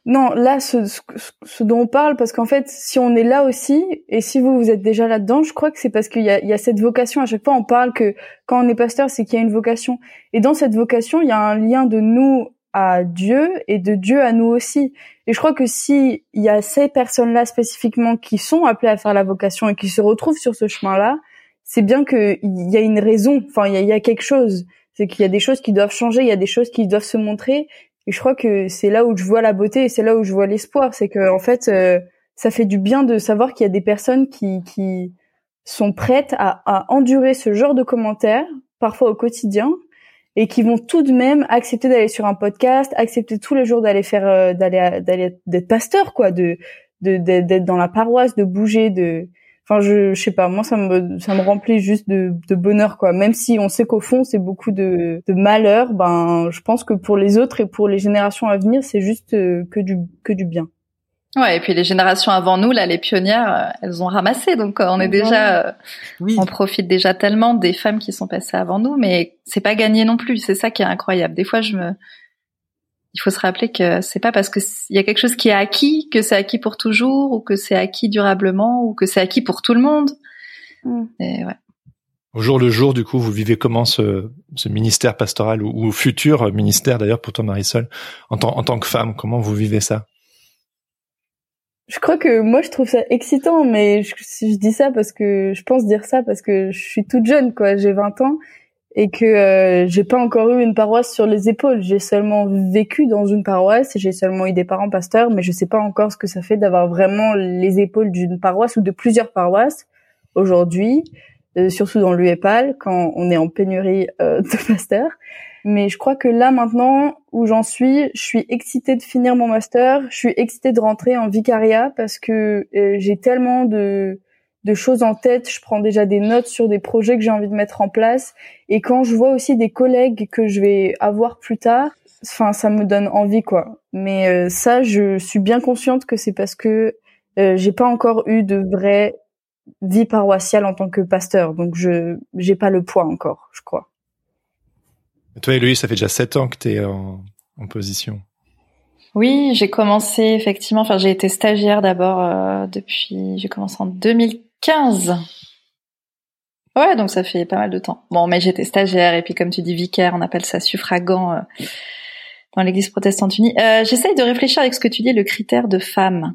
Non, là, ce, ce, ce dont on parle, parce qu'en fait, si on est là aussi, et si vous vous êtes déjà là-dedans, je crois que c'est parce qu'il y a, il y a cette vocation. À chaque fois, on parle que quand on est pasteur, c'est qu'il y a une vocation. Et dans cette vocation, il y a un lien de nous à Dieu et de Dieu à nous aussi. Et je crois que si il y a ces personnes-là spécifiquement qui sont appelées à faire la vocation et qui se retrouvent sur ce chemin-là, c'est bien que il y a une raison. Enfin, il y a, quelque chose. C'est qu'il y a des choses qui doivent changer, il y a des choses qui doivent se montrer. Et je crois que c'est là où je vois la beauté et c'est là où je vois l'espoir. C'est que en fait, euh, ça fait du bien de savoir qu'il y a des personnes qui, sont prêtes à endurer ce genre de commentaires, parfois au quotidien, et qui vont tout de même accepter d'aller sur un podcast, accepter tous les jours d'aller faire, euh, d'aller, d'aller d'être pasteur, quoi, de, d'être dans la paroisse, de bouger, de Enfin, je, je sais pas, moi ça me ça me remplit juste de, de bonheur quoi. Même si on sait qu'au fond c'est beaucoup de, de malheur, ben je pense que pour les autres et pour les générations à venir, c'est juste euh, que du que du bien. Ouais, et puis les générations avant nous, là, les pionnières, euh, elles ont ramassé, donc euh, on est déjà, euh, Oui. on profite déjà tellement des femmes qui sont passées avant nous, mais c'est pas gagné non plus. C'est ça qui est incroyable. Des fois, je me, il faut se rappeler que c'est pas parce que il y a quelque chose qui est acquis que c'est acquis pour toujours, ou que c'est acquis durablement, ou que c'est acquis pour tout le monde. Mm. Et ouais. Au jour le jour, du coup, vous vivez comment ce, ce ministère pastoral ou, ou futur ministère d'ailleurs pour toi, Marisol, en, tant- en tant que femme, comment vous vivez ça? Je crois que moi je trouve ça excitant, mais je, dis ça parce que je pense dire ça parce que je suis toute jeune quoi, j'ai 20 ans et que euh, j'ai pas encore eu une paroisse sur les épaules. J'ai seulement vécu dans une paroisse, j'ai seulement eu des parents pasteurs, mais je sais pas encore ce que ça fait d'avoir vraiment les épaules d'une paroisse ou de plusieurs paroisses aujourd'hui, euh, surtout dans l'UEPAL quand on est en pénurie euh, de pasteurs. Mais je crois que là maintenant où j'en suis, je suis excitée de finir mon master, je suis excitée de rentrer en vicariat parce que euh, j'ai tellement de de choses en tête, je prends déjà des notes sur des projets que j'ai envie de mettre en place et quand je vois aussi des collègues que je vais avoir plus tard, enfin ça me donne envie quoi. Mais euh, ça je suis bien consciente que c'est parce que euh, j'ai pas encore eu de vraie vie paroissiale en tant que pasteur, donc je j'ai pas le poids encore, je crois. Toi, Héloïse, ça fait déjà sept ans que tu es en, en position. Oui, j'ai commencé effectivement. Enfin, j'ai été stagiaire d'abord euh, depuis. J'ai commencé en 2015. Ouais, donc ça fait pas mal de temps. Bon, mais j'étais stagiaire et puis comme tu dis vicaire, on appelle ça suffragant euh, dans l'Église protestante unie. Euh, J'essaye de réfléchir avec ce que tu dis, le critère de femme.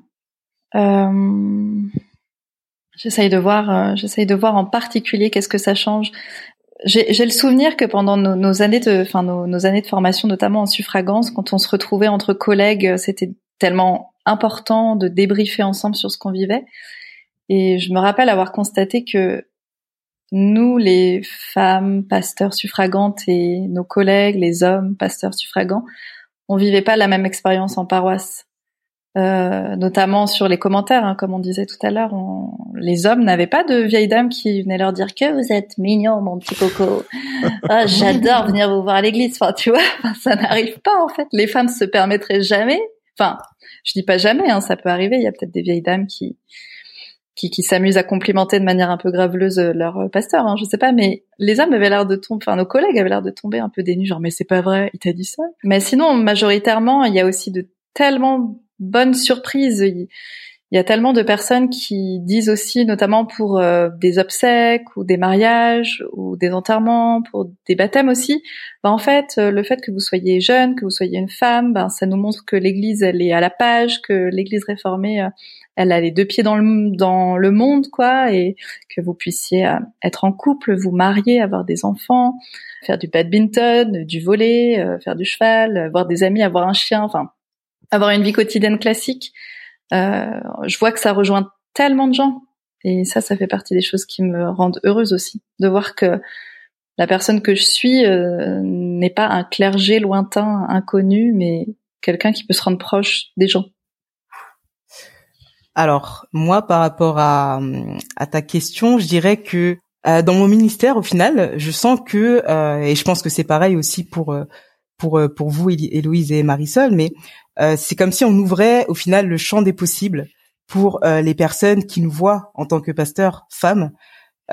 J'essaye de voir. j'essaye de voir en particulier qu'est-ce que ça change. J'ai le souvenir que pendant nos, années de, enfin nos, nos années de formation, notamment en suffragance, quand on se retrouvait entre collègues, euh, c'était tellement important de débriefer ensemble sur ce qu'on vivait. Et je me rappelle avoir constaté que nous, les femmes pasteurs suffragantes et nos collègues, les hommes pasteurs suffragants, on vivait pas la même expérience en paroisse. Euh, notamment sur les commentaires, hein, comme on disait tout à l'heure, les hommes n'avaient pas de vieilles dames qui venaient leur dire que vous êtes mignon, mon petit coco. <laughs> Ah, j'adore venir vous voir à l'église. Enfin, tu vois, <laughs> ça n'arrive pas en fait. Les femmes se permettraient jamais. Enfin, je dis pas jamais, hein, ça peut arriver. Il y a peut-être des vieilles dames qui qui, qui s'amusent à complimenter de manière un peu graveleuse leur pasteur, hein, je sais pas, mais les hommes avaient l'air de tomber, enfin nos collègues avaient l'air de tomber un peu dénus, genre mais c'est pas vrai, il t'a dit ça. Mais sinon, majoritairement, il y a aussi de tellement bonne surprise. Il y a tellement de personnes qui disent aussi, notamment pour euh, des obsèques ou des mariages ou des enterrements, pour des baptêmes aussi, ben en fait, euh, le fait que vous soyez jeune, que vous soyez une femme, ben ça nous montre que l'Église elle est à la page, que l'Église réformée euh, elle a les deux pieds dans le dans le monde quoi, et que vous puissiez être en couple, vous marier, avoir des enfants, faire du badminton, du volet, faire du cheval, avoir des amis, avoir un chien, enfin avoir une vie quotidienne classique. Euh, je vois que ça rejoint tellement de gens. Et ça, ça fait partie des choses qui me rendent heureuse aussi, de voir que la personne que je suis euh, n'est pas un clergé lointain, inconnu, mais quelqu'un qui peut se rendre proche des gens. Alors, moi, par rapport à, ta question, je dirais que euh, dans mon ministère, au final, je sens que, et je pense que c'est pareil aussi pour pour pour vous, Héloïse et Marisol, mais euh, c'est comme si on ouvrait au final le champ des possibles pour euh, les personnes qui nous voient en tant que pasteurs femmes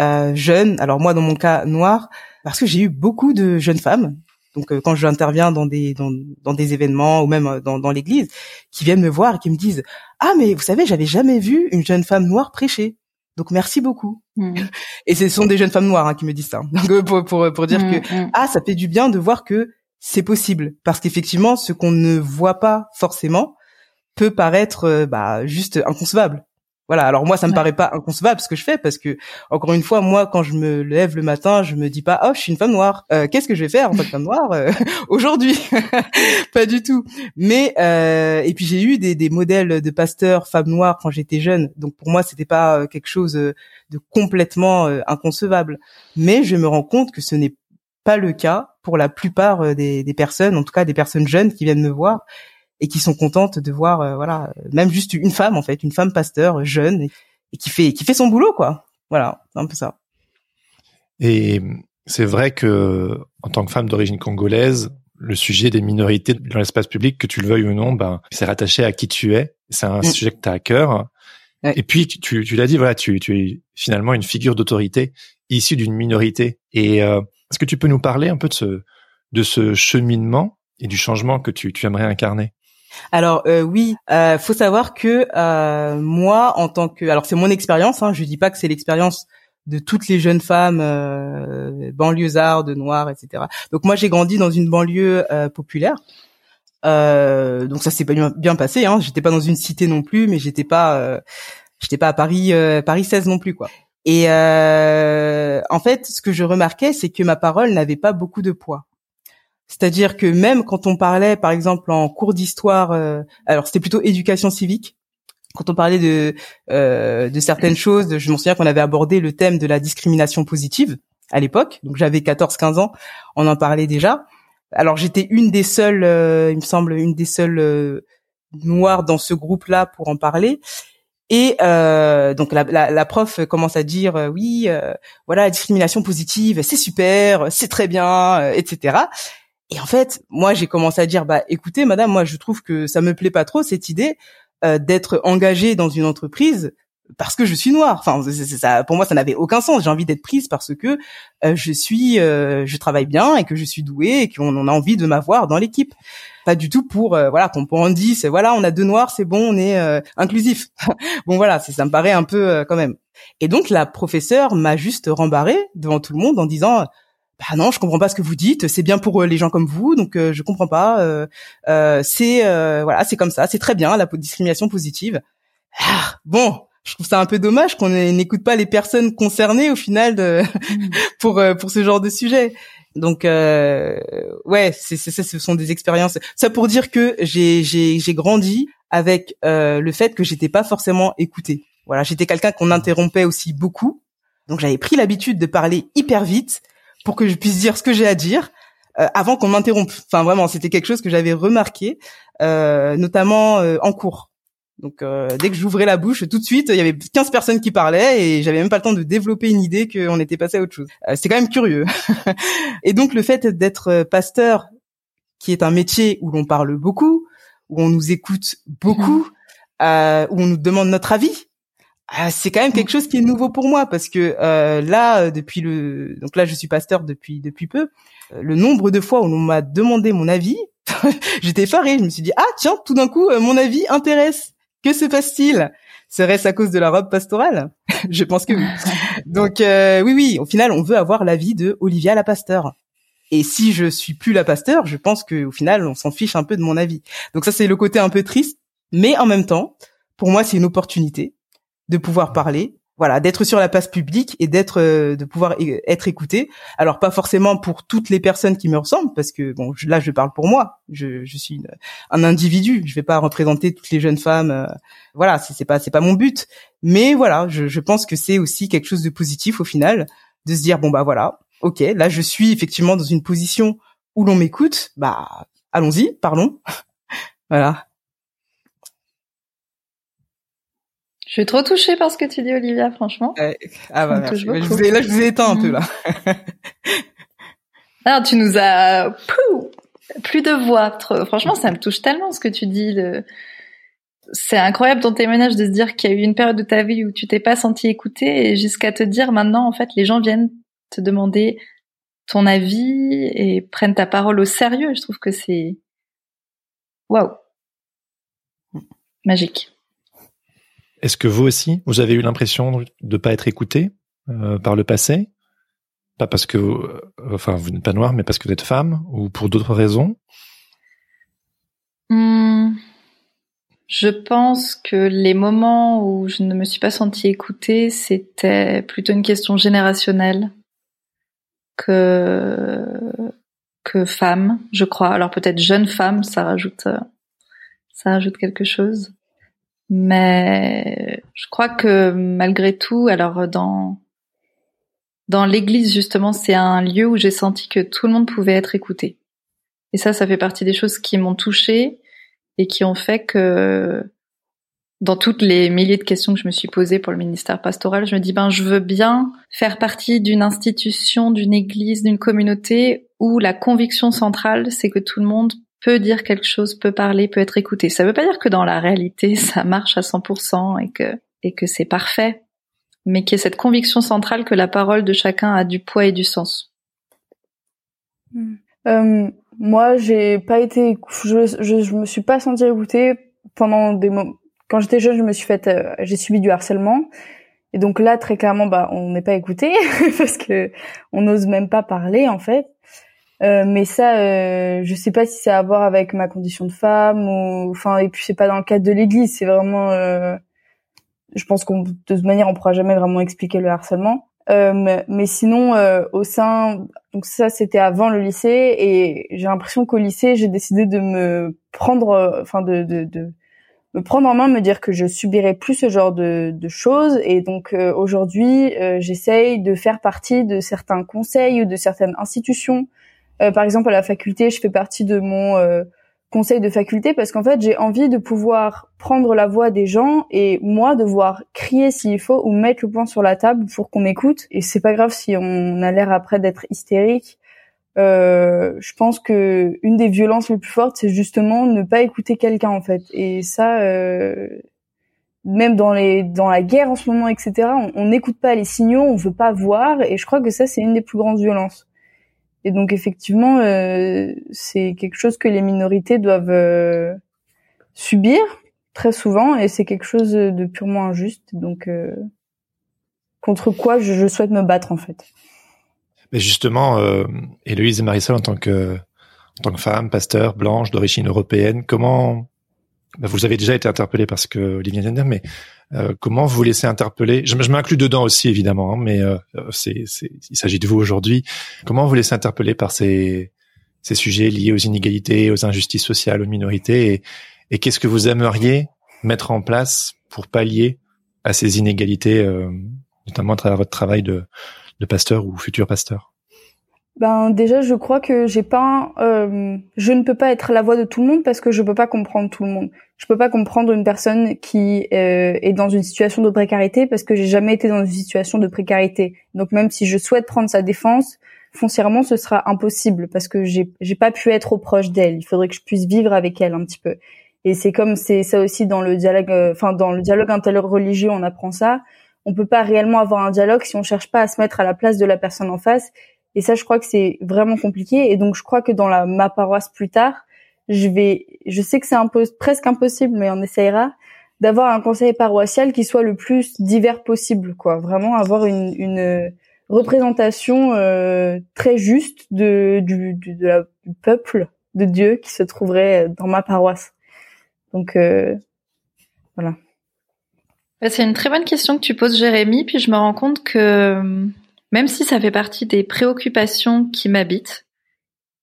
euh, jeunes. Alors moi dans mon cas noir parce que j'ai eu beaucoup de jeunes femmes. Donc quand j'interviens dans des dans, dans, des événements ou même dans, dans l'église, qui viennent me voir et qui me disent ah mais vous savez j'avais jamais vu une jeune femme noire prêcher. Donc merci beaucoup. Mmh. <laughs> Et ce sont des jeunes femmes noires hein, qui me disent ça. Donc pour pour, pour dire mmh, que mmh. ah ça fait du bien de voir que c'est possible parce qu'effectivement ce qu'on ne voit pas forcément peut paraître euh, bah juste inconcevable. Voilà, alors moi ça me paraît pas inconcevable ce que je fais parce que encore une fois moi quand je me lève le matin, je me dis pas "Oh, je suis une femme noire. Euh, qu'est-ce que je vais faire en tant que femme noire euh, <laughs> aujourd'hui <laughs> Pas du tout. Mais et puis j'ai eu des, des modèles de pasteurs femmes noires quand j'étais jeune. Donc pour moi, c'était pas quelque chose de complètement inconcevable. Mais je me rends compte que ce n'est pas le cas pour la plupart euh, des, des, personnes, en tout cas des personnes jeunes qui viennent me voir et qui sont contentes de voir, euh, voilà, même juste une femme en fait, une femme pasteur jeune et, qui fait qui fait son boulot quoi. Voilà, un peu ça. Et c'est vrai que en tant que femme d'origine congolaise, le sujet des minorités dans l'espace public, que tu le veuilles ou non, ben c'est rattaché à qui tu es. C'est un mm. sujet que tu as à cœur. Et puis tu, tu, l'as dit, voilà, tu, tu es finalement une figure d'autorité issue d'une minorité. Et euh, est-ce que tu peux nous parler un peu de ce, de ce cheminement et du changement que tu, tu aimerais incarner? Alors euh, oui, euh, faut savoir que euh, moi, en tant que, alors c'est mon expérience, hein, je dis pas que c'est l'expérience de toutes les jeunes femmes euh, banlieusardes, noires, etc. Donc moi, j'ai grandi dans une banlieue euh, populaire. Euh, donc ça s'est bien passé. Hein. J'étais pas dans une cité non plus, mais j'étais pas, j'étais pas à Paris, Paris 16 non plus quoi. Et euh, en fait, ce que je remarquais, c'est que ma parole n'avait pas beaucoup de poids. C'est-à-dire que même quand on parlait, par exemple, en cours d'histoire, euh, alors c'était plutôt éducation civique, quand on parlait de euh, de certaines choses, je m'en souviens qu'on avait abordé le thème de la discrimination positive à l'époque, donc j'avais 14-15 ans, on en parlait déjà. Alors j'étais une des seules, il me semble, une des seules noires dans ce groupe-là pour en parler. Et euh, donc la, la, la, prof commence à dire euh, oui, euh, voilà la discrimination positive, c'est super, c'est très bien, euh, etc. Et en fait, moi j'ai commencé à dire bah écoutez madame, moi je trouve que ça me plaît pas trop cette idée d'être engagée dans une entreprise parce que je suis noire. Enfin, ça, pour moi, ça n'avait aucun sens. J'ai envie d'être prise parce que je suis, je travaille bien et que je suis douée et qu'on a envie de m'avoir dans l'équipe pas du tout pour euh, voilà qu'on en dise voilà on a deux noirs c'est bon on est euh, inclusif <laughs> bon voilà ça me paraît un peu euh, quand même et donc la professeure m'a juste rembarré devant tout le monde en disant bah non je comprends pas ce que vous dites c'est bien pour les gens comme vous donc je comprends pas c'est voilà c'est comme ça c'est très bien la discrimination positive ah, bon je trouve ça un peu dommage qu'on n'écoute pas les personnes concernées au final de, mmh. <laughs> pour pour ce genre de sujet. Donc euh, ouais, c'est ça, ce sont des expériences. Ça pour dire que j'ai grandi avec euh, le fait que j'étais pas forcément écoutée. Voilà, j'étais quelqu'un qu'on interrompait aussi beaucoup. Donc j'avais pris l'habitude de parler hyper vite pour que je puisse dire ce que j'ai à dire euh, avant qu'on m'interrompe. Enfin vraiment, c'était quelque chose que j'avais remarqué, euh, notamment en cours. Donc dès que j'ouvrais la bouche, tout de suite, il y avait 15 personnes qui parlaient et j'avais même pas le temps de développer une idée qu'on était passé à autre chose. c'est quand même curieux. <laughs> et donc le fait d'être pasteur, qui est un métier où l'on parle beaucoup, où on nous écoute beaucoup, mmh. où on nous demande notre avis, ah, c'est quand même quelque chose qui est nouveau pour moi parce que euh, là depuis le donc là je suis pasteur depuis depuis peu euh, le nombre de fois où on m'a demandé mon avis <laughs> j'étais effarée je me suis dit ah tiens tout d'un coup euh, mon avis intéresse que se passe-t-il? Serait-ce à cause de la robe pastorale? <laughs> Je pense que oui. <laughs> Donc oui oui au final on veut avoir l'avis de Olivia la pasteur. Et si je suis plus la pasteur je pense que au final on s'en fiche un peu de mon avis. Donc ça c'est le côté un peu triste mais en même temps pour moi c'est une opportunité de pouvoir parler, voilà, d'être sur la place publique et d'être, euh, de pouvoir être écouté. Alors pas forcément pour toutes les personnes qui me ressemblent, parce que bon, là je parle pour moi. Je, je suis un individu. Je vais pas représenter toutes les jeunes femmes. Euh, voilà, c'est pas c'est pas mon but. Mais voilà, je, je pense que c'est aussi quelque chose de positif au final, de se dire bon bah voilà, ok, là je suis effectivement dans une position où l'on m'écoute. Bah allons-y, parlons. <laughs> voilà. Je suis trop touchée par ce que tu dis, Olivia, franchement. ah bah merci. Je vous ai, là, je vous ai éteint un peu là. Alors, <laughs> tu nous as plus de voix. Franchement, ça me touche tellement ce que tu dis. C'est incroyable ton témoignage de se dire qu'il y a eu une période de ta vie où tu t'es pas senti écouté et jusqu'à te dire maintenant, en fait, les gens viennent te demander ton avis et prennent ta parole au sérieux. Je trouve que c'est waouh, magique. Est-ce que vous aussi, vous avez eu l'impression de ne pas être écouté euh, par le passé? Pas parce que, euh, enfin, vous n'êtes pas noir, mais parce que vous êtes femme ou pour d'autres raisons? Hmm. Je pense que les moments où je ne me suis pas sentie écoutée, c'était plutôt une question générationnelle que que femme, je crois. Alors peut-être jeune femme, ça rajoute ça rajoute quelque chose. Mais je crois que malgré tout, alors dans dans l'église justement, c'est un lieu où j'ai senti que tout le monde pouvait être écouté. Et ça, ça fait partie des choses qui m'ont touchée et qui ont fait que dans toutes les milliers de questions que je me suis posées pour le ministère pastoral, je me dis ben je veux bien faire partie d'une institution, d'une église, d'une communauté où la conviction centrale c'est que tout le monde peut dire quelque chose, peut parler, peut être écouté. Ça ne veut pas dire que dans la réalité <laughs> ça marche à 100% et que et que c'est parfait, mais qu'il y ait cette conviction centrale que la parole de chacun a du poids et du sens. Hmm. Euh, moi, j'ai pas été, je, je, je, me suis pas sentie écoutée pendant des moments. Quand j'étais jeune, je me suis fait, euh, j'ai subi du harcèlement. Et donc là, très clairement, bah, on n'est pas écouté <laughs> parce que on n'ose même pas parler en fait. Euh, mais ça, euh, je sais pas si c'est à voir avec ma condition de femme ou, enfin, et puis c'est pas dans le cadre de l'Église, c'est vraiment. Euh, je pense qu'on de toute manière, on pourra jamais vraiment expliquer le harcèlement. Euh, mais, mais, sinon, euh, au sein, donc ça, c'était avant le lycée, et j'ai l'impression qu'au lycée, j'ai décidé de me prendre, enfin, de, de, de, me prendre en main, me dire que je subirais plus ce genre de, de choses. Et donc aujourd'hui, j'essaye de faire partie de certains conseils ou de certaines institutions par exemple, à la faculté, je fais partie de mon euh, conseil de faculté parce qu'en fait, j'ai envie de pouvoir prendre la voix des gens et moi devoir crier s'il faut ou mettre le point sur la table pour qu'on m'écoute. Et c'est pas grave si on a l'air après d'être hystérique. Euh, je pense que une des violences les plus fortes, c'est justement ne pas écouter quelqu'un en fait. Et ça, euh, même dans les dans la guerre en ce moment, etc. On n'écoute pas les signaux, on veut pas voir. Et je crois que ça, c'est une des plus grandes violences. Et donc effectivement, euh, c'est quelque chose que les minorités doivent euh, subir très souvent, et c'est quelque chose de purement injuste. Donc euh, contre quoi je, je, souhaite me battre en fait. Mais justement, euh, Héloïse et Marisol, en tant que en tant que femme, pasteur, blanche, d'origine européenne, comment bah, vous avez déjà été interpellé parce que Olivier vient mais euh, comment vous laissez interpeller? Je, je m'inclus dedans aussi évidemment, hein, mais euh, c'est, il s'agit de vous aujourd'hui. Comment vous laissez interpeller par ces, ces sujets liés aux inégalités, aux injustices sociales, aux minorités, et, et qu'est-ce que vous aimeriez mettre en place pour pallier à ces inégalités, euh, notamment à travers votre travail de, de pasteur ou futur pasteur? Ben déjà, je crois que j'ai pas, euh, je ne peux pas être la voix de tout le monde parce que je peux pas comprendre tout le monde. Je peux pas comprendre une personne qui euh, est dans une situation de précarité parce que j'ai jamais été dans une situation de précarité. Donc même si je souhaite prendre sa défense, foncièrement, ce sera impossible parce que j'ai j'ai pas pu être au proche d'elle. Il faudrait que je puisse vivre avec elle un petit peu. Et c'est comme c'est ça aussi dans le dialogue, euh, enfin dans le dialogue interreligieux, on apprend ça. On peut pas réellement avoir un dialogue si on cherche pas à se mettre à la place de la personne en face et ça, je crois que c'est vraiment compliqué. Et donc, je crois que dans la, ma paroisse plus tard, je vais, je sais que c'est presque impossible, mais on essayera d'avoir un conseil paroissial qui soit le plus divers possible, quoi. Vraiment avoir une, une représentation euh, très juste de, du, du, du peuple de Dieu qui se trouverait dans ma paroisse. Donc, euh, voilà. C'est une très bonne question que tu poses, Jérémy. Puis je me rends compte que même si ça fait partie des préoccupations qui m'habitent,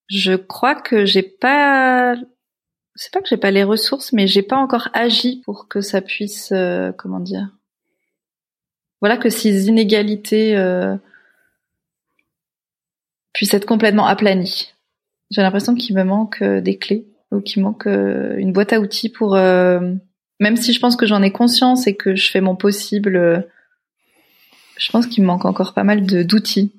je crois que j'ai pas, c'est pas que j'ai pas les ressources, mais j'ai pas encore agi pour que ça puisse, euh, comment dire, voilà, que ces inégalités euh, puissent être complètement aplanies. J'ai l'impression qu'il me manque euh, des clés ou qu'il manque une boîte à outils pour, même si je pense que j'en ai conscience et que je fais mon possible je pense qu'il me manque encore pas mal de d'outils.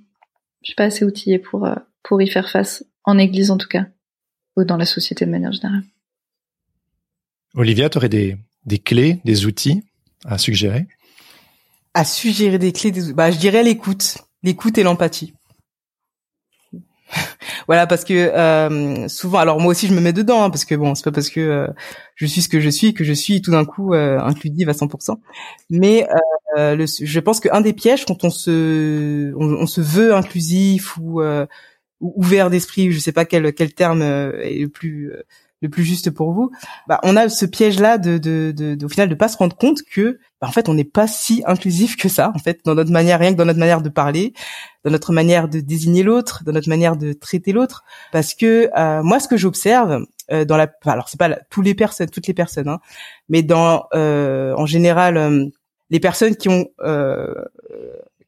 Je suis pas assez outillée pour euh, pour y faire face, en Église en tout cas, ou dans la société de manière générale. Olivia, tu aurais des des clés, des outils à suggérer? À suggérer des clés, des... bah je dirais l'écoute, l'écoute et l'empathie. Voilà parce que euh, souvent alors moi aussi je me mets dedans hein, parce que bon c'est pas parce que euh, je suis ce que je suis que je suis tout d'un coup euh, inclusive à 100% mais euh, le, je pense qu'un des pièges quand on se on, se veut inclusif ou, ou ouvert d'esprit je sais pas quel quel terme est le plus le plus juste pour vous, bah, on a ce piège-là de, de, de, au final, de pas se rendre compte que, bah, en fait, on n'est pas si inclusif que ça, en fait, dans notre manière, rien que dans notre manière de parler, dans notre manière de désigner l'autre, dans notre manière de traiter l'autre, parce que euh, moi, ce que j'observe euh, dans la, alors c'est pas tous les personnes, toutes les personnes, hein, mais dans, euh, en général, euh, les personnes qui ont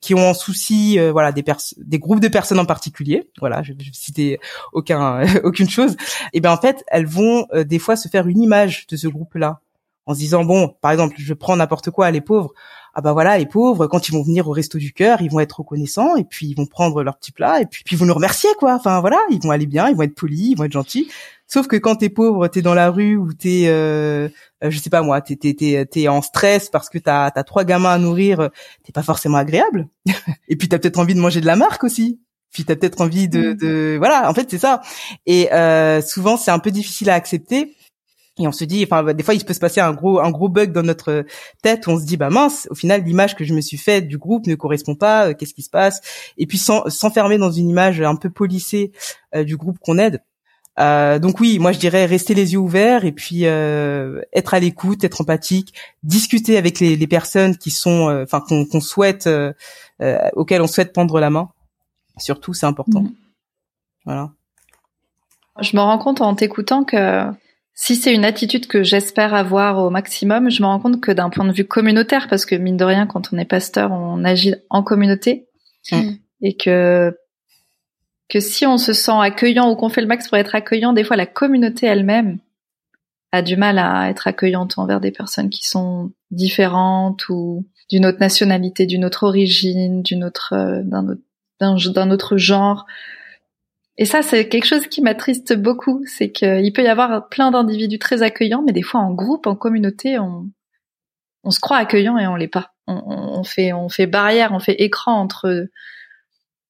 qui ont en souci euh, voilà des groupes de personnes en particulier. Voilà je, vais citer aucun <laughs> aucune chose. Et ben en fait elles vont euh, des fois se faire une image de ce groupe là en se disant bon par exemple je prends n'importe quoi les pauvres ah bah voilà les pauvres quand ils vont venir au resto du cœur ils vont être reconnaissants et puis ils vont prendre leur petit plat et puis, puis ils vont nous remercier quoi enfin voilà ils vont aller bien ils vont être polis ils vont être gentils Sauf que quand t'es pauvre, t'es dans la rue ou t'es, euh, euh, je sais pas moi, t'es t'es t'es, t'es en stress parce que t'as t'as trois gamins à nourrir, t'es pas forcément agréable. <laughs> et puis t'as peut-être envie de manger de la marque aussi. Puis t'as peut-être envie de, mm. de, voilà, en fait c'est ça. Et euh, souvent c'est un peu difficile à accepter. Et on se dit, enfin, des fois, il peut se passer un gros, un gros bug dans notre tête où on se dit, bah mince, au final, l'image que je me suis faite du groupe ne correspond pas. Euh, qu'est-ce qui se passe? Et puis s'enfermer dans une image un peu polissée euh, du groupe qu'on aide, euh, donc oui, moi je dirais rester les yeux ouverts et puis euh, être à l'écoute, être empathique, discuter avec les, les personnes qui sont, enfin qu'on souhaite, euh, auxquelles on souhaite prendre la main. Surtout, c'est important. Mhm. Voilà. Je me rends compte en t'écoutant que si c'est une attitude que j'espère avoir au maximum, je me rends compte que d'un point de vue communautaire, parce que mine de rien, quand on est pasteur, on agit en communauté, mm. et que que si on se sent accueillant ou qu'on fait le max pour être accueillant, des fois la communauté elle-même a du mal à être accueillante envers des personnes qui sont différentes ou d'une autre nationalité, d'une autre origine, d'une autre euh, d'un autre d'un autre genre. Et ça, c'est quelque chose qui m'attriste beaucoup, c'est qu'il peut y avoir plein d'individus très accueillants, mais des fois en groupe, en communauté, on, se croit accueillant et on l'est pas. On, fait, barrière, on fait écran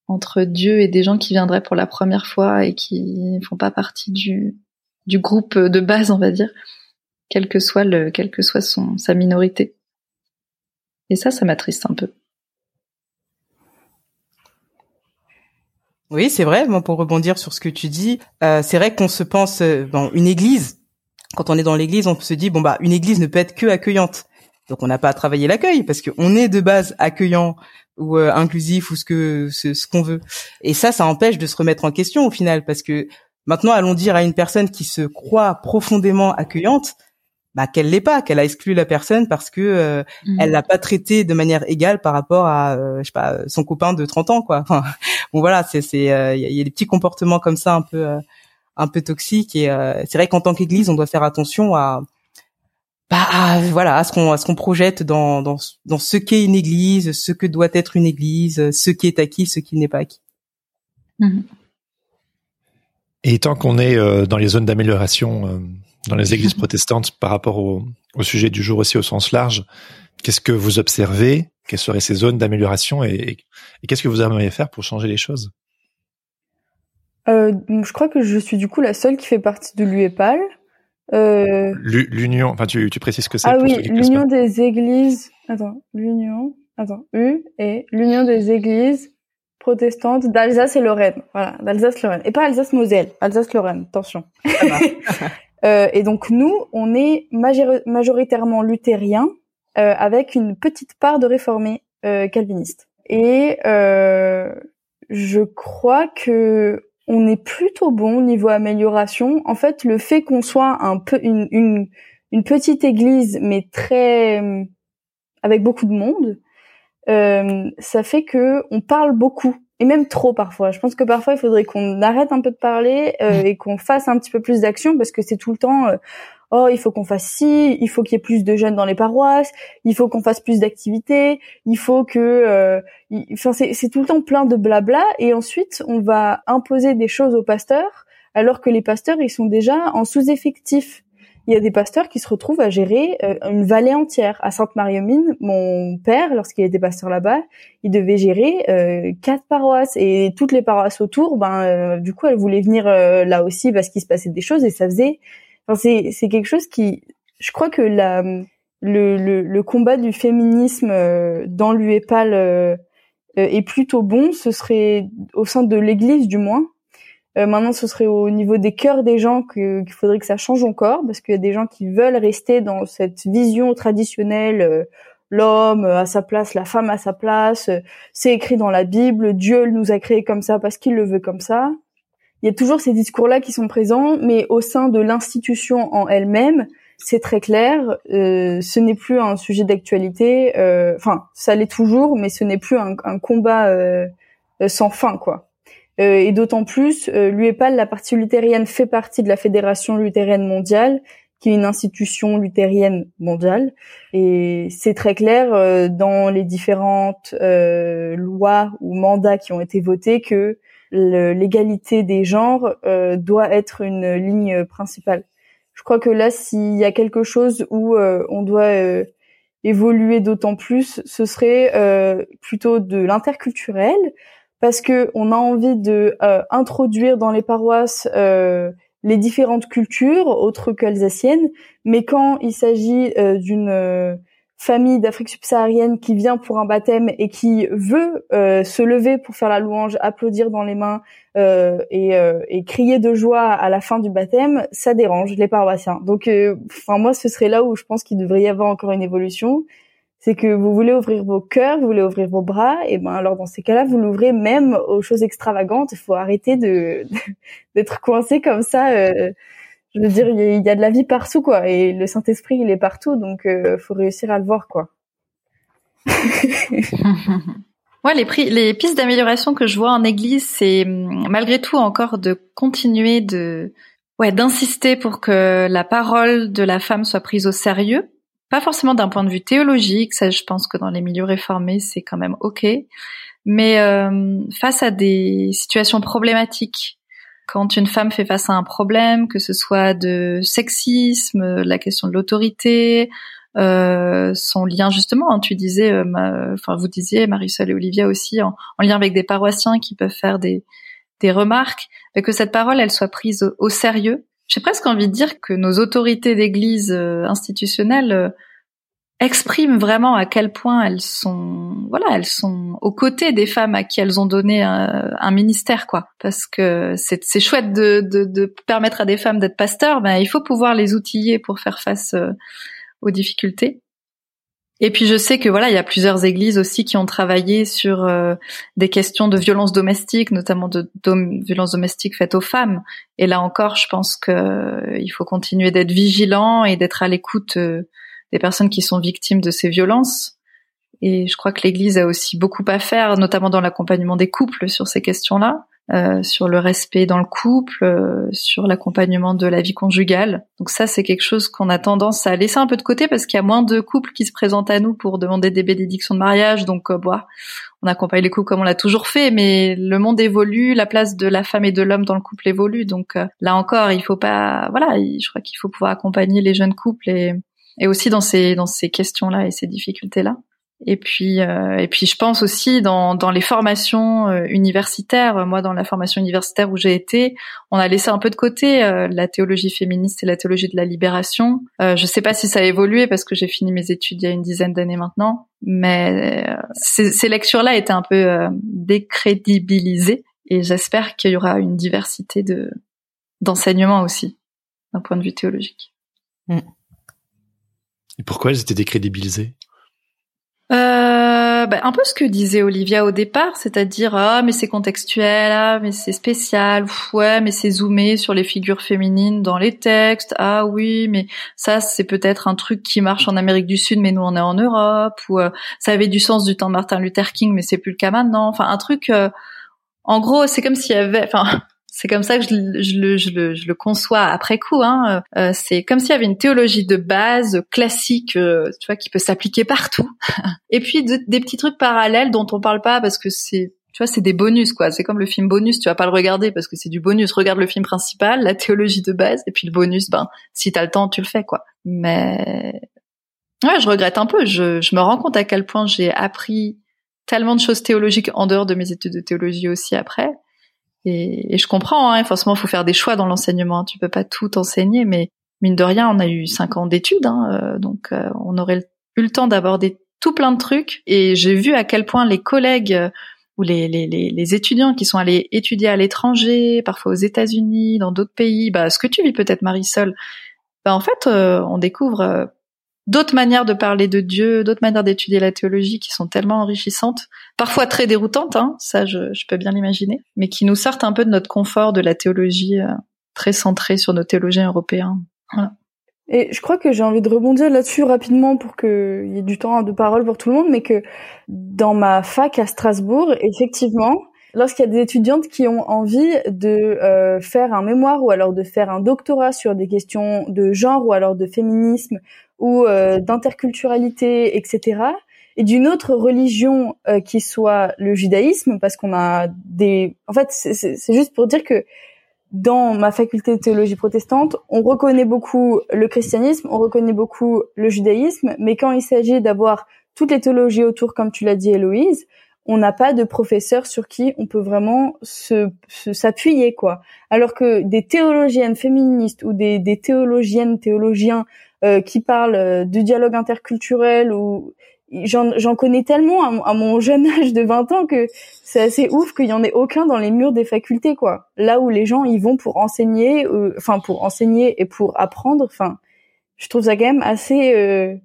entre Dieu et des gens qui viendraient pour la première fois et qui font pas partie du, du groupe de base, on va dire, quel que soit le, quelle que soit sa minorité. Et ça, ça m'attriste un peu. Oui, c'est vrai. Bon, pour rebondir sur ce que tu dis, euh, c'est vrai qu'on se pense, euh, une église. Quand on est dans l'église, on se dit bon bah une église ne peut être que accueillante. Donc on n'a pas à travailler l'accueil parce qu'on est de base accueillant ou euh, inclusif ou ce que ce, qu'on veut. Et ça, ça empêche de se remettre en question au final parce que maintenant, allons dire à une personne qui se croit profondément accueillante, bah, qu'elle l'est pas, qu'elle a exclu la personne parce que euh, mmh. elle l'a pas traité de manière égale par rapport à je sais pas son copain de 30 ans quoi. Enfin, bon voilà, c'est c'est il y, a des petits comportements comme ça un peu un peu toxiques et c'est vrai qu'en tant qu'église, on doit faire attention à bah voilà à ce qu'on à ce qu'on projette dans dans dans ce qu'est une église, ce que doit être une église, ce qui est acquis, ce qui n'est pas acquis. Mmh. Et tant qu'on est euh, dans les zones d'amélioration euh, dans les églises protestantes par rapport au, au, sujet du jour aussi au sens large, qu'est-ce que vous observez? Quelles seraient ces zones d'amélioration? Et, et qu'est-ce que vous aimeriez faire pour changer les choses? Euh, Je crois que je suis du coup la seule qui fait partie de l'UEPAL. Euh... L'union, enfin tu, tu précises que c'est Ah oui, l'union des églises. Attends, l'union. Attends, U et l'union des églises protestante d'Alsace et Lorraine. Voilà, d'Alsace-Lorraine. Et pas Alsace-Moselle, Alsace-Lorraine, attention. <laughs> euh, et donc nous, on est majoritairement luthériens euh, avec une petite part de réformés euh, calvinistes. Et euh, je crois que on est plutôt bon niveau amélioration. En fait, le fait qu'on soit un peu une, une, une petite église, mais très avec beaucoup de monde, euh, ça fait que on parle beaucoup et même trop parfois. Je pense que parfois il faudrait qu'on arrête un peu de parler euh, et qu'on fasse un petit peu plus d'action parce que c'est tout le temps euh, oh il faut qu'on fasse ci, il faut qu'il y ait plus de jeunes dans les paroisses, il faut qu'on fasse plus d'activités, il faut que enfin c'est c'est tout le temps plein de blabla et ensuite on va imposer des choses aux pasteurs alors que les pasteurs ils sont déjà en sous-effectif il y a des pasteurs qui se retrouvent à gérer euh, une vallée entière. À Sainte-Marie-aux-Mines, mon père, lorsqu'il était pasteur là-bas, il devait gérer euh, quatre paroisses et toutes les paroisses autour. Ben, euh, du coup, elle voulait venir là aussi parce qu'il se passait des choses et ça faisait. Enfin, c'est c'est quelque chose qui, je crois que la le, le, le combat du féminisme dans l'UEPAL est plutôt bon. Ce serait au sein de l'Église du moins euh, maintenant, ce serait au niveau des cœurs des gens qu'il faudrait que ça change encore, parce qu'il y a des gens qui veulent rester dans cette vision traditionnelle, euh, l'homme à sa place, la femme à sa place, euh, c'est écrit dans la Bible, Dieu nous a créés comme ça parce qu'il le veut comme ça. Il y a toujours ces discours-là qui sont présents, mais au sein de l'institution en elle-même, c'est très clair, ce n'est plus un sujet d'actualité, enfin, ça l'est toujours, mais ce n'est plus un, un combat sans fin, quoi. Euh, et d'autant plus, euh, l'UEPAL, la partie luthérienne, fait partie de la Fédération luthérienne mondiale, qui est une institution luthérienne mondiale. Et c'est très clair euh, dans les différentes lois ou mandats qui ont été votés que l'égalité des genres doit être une ligne principale. Je crois que là, s'il y a quelque chose où on doit évoluer d'autant plus, ce serait plutôt de l'interculturel, parce que on a envie de euh, introduire dans les paroisses euh, les différentes cultures autres qu'alsaciennes, mais quand il s'agit euh, d'une famille d'Afrique subsaharienne qui vient pour un baptême et qui veut se lever pour faire la louange, applaudir dans les mains et, et, crier de joie à la fin du baptême, ça dérange les paroissiens. Donc, enfin moi, ce serait là où je pense qu'il devrait y avoir encore une évolution c'est que vous voulez ouvrir vos cœurs, vous voulez ouvrir vos bras, et ben alors dans ces cas-là, vous l'ouvrez même aux choses extravagantes. Il faut arrêter de <laughs> d'être coincé comme ça. Euh, je veux dire, il y, a de la vie partout, quoi, et le Saint Esprit, il est partout, donc euh, faut réussir à le voir, quoi. <laughs> <laughs> Ouais, les, prix, les pistes d'amélioration que je vois en Église, c'est hum, malgré tout encore de continuer de, ouais, d'insister pour que la parole de la femme soit prise au sérieux pas forcément d'un point de vue théologique, ça je pense que dans les milieux réformés c'est quand même ok, mais euh, face à des situations problématiques, quand une femme fait face à un problème, que ce soit de sexisme, la question de l'autorité, euh, son lien justement, hein, tu disais, euh, enfin vous disiez Marisol et Olivia aussi, en, lien avec des paroissiens qui peuvent faire des, des remarques, que cette parole elle soit prise au sérieux j'ai presque envie de dire que nos autorités d'église euh, institutionnelles euh, expriment vraiment à quel point elles sont, voilà, elles sont aux côtés des femmes à qui elles ont donné un, ministère, quoi. Parce que c'est, chouette de, de, de, permettre à des femmes d'être pasteurs, ben il faut pouvoir les outiller pour faire face euh, aux difficultés. Et puis je sais que voilà, il y a plusieurs églises aussi qui ont travaillé sur euh, des questions de violence domestique, notamment de, de violence domestique faites aux femmes. Et là encore, je pense que euh, il faut continuer d'être vigilant et d'être à l'écoute euh, des personnes qui sont victimes de ces violences. Et je crois que l'Église a aussi beaucoup à faire, notamment dans l'accompagnement des couples sur ces questions-là. Euh, sur le respect dans le couple, euh, sur l'accompagnement de la vie conjugale. Donc ça, c'est quelque chose qu'on a tendance à laisser un peu de côté parce qu'il y a moins de couples qui se présentent à nous pour demander des bénédictions de mariage. Donc, euh, bah, on accompagne les couples comme on l'a toujours fait, mais le monde évolue, la place de la femme et de l'homme dans le couple évolue. Donc là encore, il faut pas, voilà, je crois qu'il faut pouvoir accompagner les jeunes couples et, et aussi dans ces dans ces questions-là et ces difficultés-là. Et puis, euh, et puis, je pense aussi dans, dans les formations euh, universitaires. Moi, dans la formation universitaire où j'ai été, on a laissé un peu de côté euh, la théologie féministe et la théologie de la libération. je ne sais pas si ça a évolué parce que j'ai fini mes études il y a une dizaine d'années maintenant, mais ces, ces lectures-là étaient un peu décrédibilisées. Et j'espère qu'il y aura une diversité de d'enseignements aussi, d'un point de vue théologique. Mm. Et pourquoi elles étaient décrédibilisées? Euh, bah, un peu ce que disait Olivia au départ, c'est-à-dire ah mais c'est contextuel, ah mais c'est spécial, ouais mais c'est zoomé sur les figures féminines dans les textes, ah oui mais ça c'est peut-être un truc qui marche en Amérique du Sud mais nous on est en Europe ou euh, ça avait du sens du temps Martin Luther King mais c'est plus le cas maintenant, enfin un truc euh, en gros c'est comme s'il y avait, enfin c'est comme ça que je, le, je, le, je le, conçois après coup. Hein. Euh, c'est comme s'il y avait une théologie de base classique, euh, tu vois, qui peut s'appliquer partout. <laughs> Et puis des petits trucs parallèles dont on parle pas parce que c'est tu vois, c'est des bonus, quoi. C'est comme le film bonus, tu vas pas le regarder parce que c'est du bonus. Regarde le film principal, la théologie de base, et puis le bonus, ben, si t'as le temps, tu le fais, quoi. Mais, ouais, je regrette un peu. Je, je me rends compte à quel point j'ai appris tellement de choses théologiques en dehors de mes études de théologie aussi après. Et, et je comprends, hein, forcément, il faut faire des choix dans l'enseignement. Tu peux pas tout enseigner, mais mine de rien, on a eu cinq ans d'études, hein, euh, donc euh, on aurait eu le temps d'aborder tout plein de trucs. Et j'ai vu à quel point les collègues euh, ou les, les, les, étudiants qui sont allés étudier à l'étranger, parfois aux États-Unis, dans d'autres pays, bah, ce que tu vis peut-être Marisol, bah, en fait, on découvre d'autres manières de parler de Dieu, d'autres manières d'étudier la théologie qui sont tellement enrichissantes, parfois très déroutantes, hein, ça je, peux bien l'imaginer, mais qui nous sortent un peu de notre confort de la théologie euh, très centrée sur nos théologiens européens. Et je crois que j'ai envie de rebondir là-dessus rapidement pour qu'il y ait du temps de parole pour tout le monde, mais que dans ma fac à Strasbourg, effectivement, lorsqu'il y a des étudiantes qui ont envie de euh, faire un mémoire ou alors de faire un doctorat sur des questions de genre ou alors de féminisme ou euh, d'interculturalité, etc. Et d'une autre religion euh, qui soit le judaïsme, parce qu'on a des... En fait, c'est juste pour dire que dans ma faculté de théologie protestante, on reconnaît beaucoup le christianisme, on reconnaît beaucoup le judaïsme, mais quand il s'agit d'avoir toutes les théologies autour, comme tu l'as dit Héloïse, on n'a pas de professeur sur qui on peut vraiment se s'appuyer quoi. Alors que des théologiennes féministes ou des, des théologiennes théologiens euh, qui parlent euh, du dialogue interculturel ou j'en connais tellement à, mon jeune <laughs> âge de 20 ans que c'est assez ouf qu'il y en ait aucun dans les murs des facultés quoi. Là où les gens y vont pour enseigner, euh, enfin pour enseigner et pour apprendre. Enfin, je trouve ça quand même assez,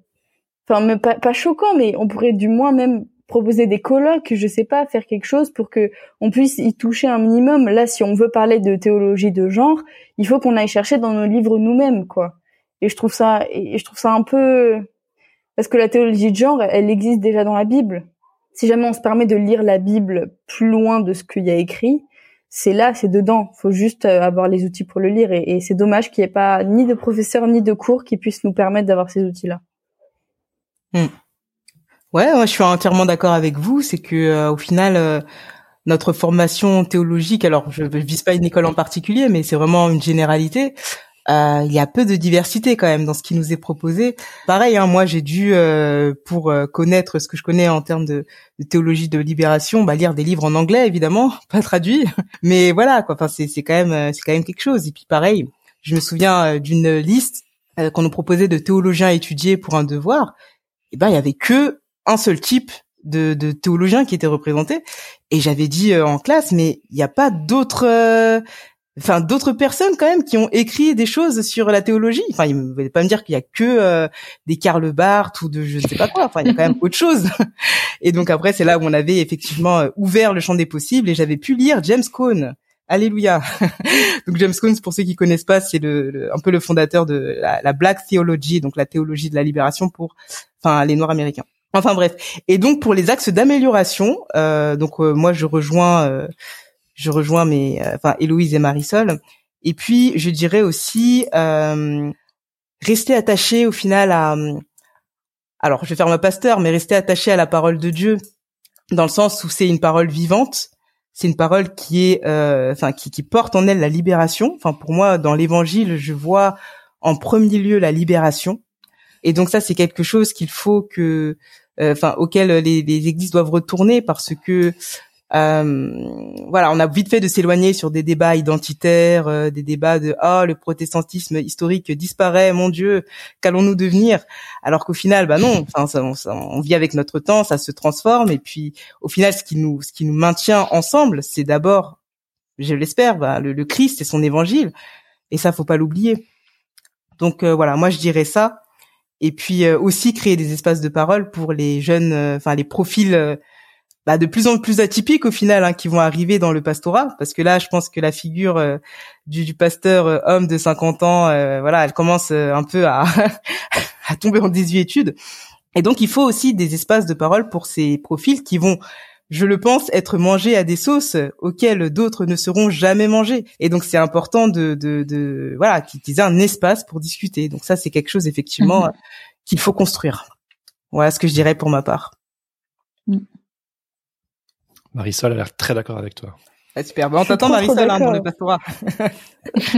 enfin pas, pas choquant, mais on pourrait du moins même proposer des colloques, je sais pas, faire quelque chose pour que on puisse y toucher un minimum. Là, si on veut parler de théologie de genre, il faut qu'on aille chercher dans nos livres nous-mêmes, quoi. Et je trouve ça, et je trouve ça un peu, parce que la théologie de genre, elle existe déjà dans la Bible. Si jamais on se permet de lire la Bible plus loin de ce qu'il y a écrit, c'est là, c'est dedans. Faut juste euh, avoir les outils pour le lire. Et, c'est dommage qu'il n'y ait pas ni de professeurs ni de cours qui puissent nous permettre d'avoir ces outils-là. Hmm. Ouais, moi, je suis entièrement d'accord avec vous. C'est que euh, au final, euh, notre formation théologique, alors je, ne vise pas une école en particulier, mais c'est vraiment une généralité. Euh, il y a peu de diversité quand même dans ce qui nous est proposé. Pareil, hein, moi j'ai dû pour connaître ce que je connais en termes de, théologie de libération, bah, lire des livres en anglais évidemment, <laughs> pas traduits, mais voilà quoi. Enfin c'est quand même c'est quand même quelque chose. Et puis pareil, je me souviens d'une liste qu'on nous proposait de théologiens étudiés pour un devoir. Et ben il y avait que un seul type de, de théologien qui était représenté. Et j'avais dit euh, en classe, mais il n'y a pas d'autres, euh, enfin d'autres personnes quand même qui ont écrit des choses sur la théologie. Enfin, il ne voulait pas me dire qu'il y a que euh, des Karl Barth ou de je sais pas quoi. Enfin, il y a quand même autre chose. <laughs> Et donc après, c'est là où on avait effectivement euh, ouvert le champ des possibles et j'avais pu lire James Cone. Alléluia. <laughs> donc James Cone, pour ceux qui connaissent pas, c'est le, un peu le fondateur de la, la, Black Theology, donc la théologie de la libération pour, enfin, les Noirs américains. Enfin bref. Et donc pour les axes d'amélioration, euh, donc euh, moi je rejoins je rejoins mes, euh, enfin Héloïse et Marisol. Et puis je dirais aussi euh, rester attaché au final à, alors je vais faire ma pasteur, mais rester attaché à la parole de Dieu dans le sens où c'est une parole vivante, c'est une parole qui est, euh, enfin qui, qui porte en elle la libération. Enfin pour moi dans l'Évangile je vois en premier lieu la libération. Et donc ça c'est quelque chose qu'il faut que, euh, enfin auquel les, les églises doivent retourner parce que euh, voilà, on a vite fait de s'éloigner sur des débats identitaires, euh, des débats de oh le protestantisme historique disparaît, mon Dieu, qu'allons-nous devenir? Alors qu'au final, bah non, enfin, on, vit avec notre temps, ça se transforme, et puis au final, ce qui nous, ce qui nous maintient ensemble, c'est d'abord, je l'espère, bah, le, Christ et son évangile, et ça, faut pas l'oublier. Donc euh, voilà, moi je dirais ça, et puis aussi créer des espaces de parole pour les jeunes, enfin les profils bah, de plus en plus atypiques au final hein, qui vont arriver dans le pastorat. Parce que là je pense que la figure euh, du, du, pasteur euh, homme de 50 ans euh, voilà elle commence un peu à, <laughs> à tomber en désuétude. Et donc il faut aussi des espaces de parole pour ces profils qui vont je le pense être mangés à des sauces auxquelles d'autres ne seront jamais mangés et donc c'est important de, de, de voilà qu'ils aient un espace pour discuter donc ça c'est quelque chose effectivement qu'il faut construire voilà ce que je dirais pour ma part mm. Marisol a l'air très d'accord avec toi. Ah, super. Bon, on t'attend Marisol hein, dans le pastorat.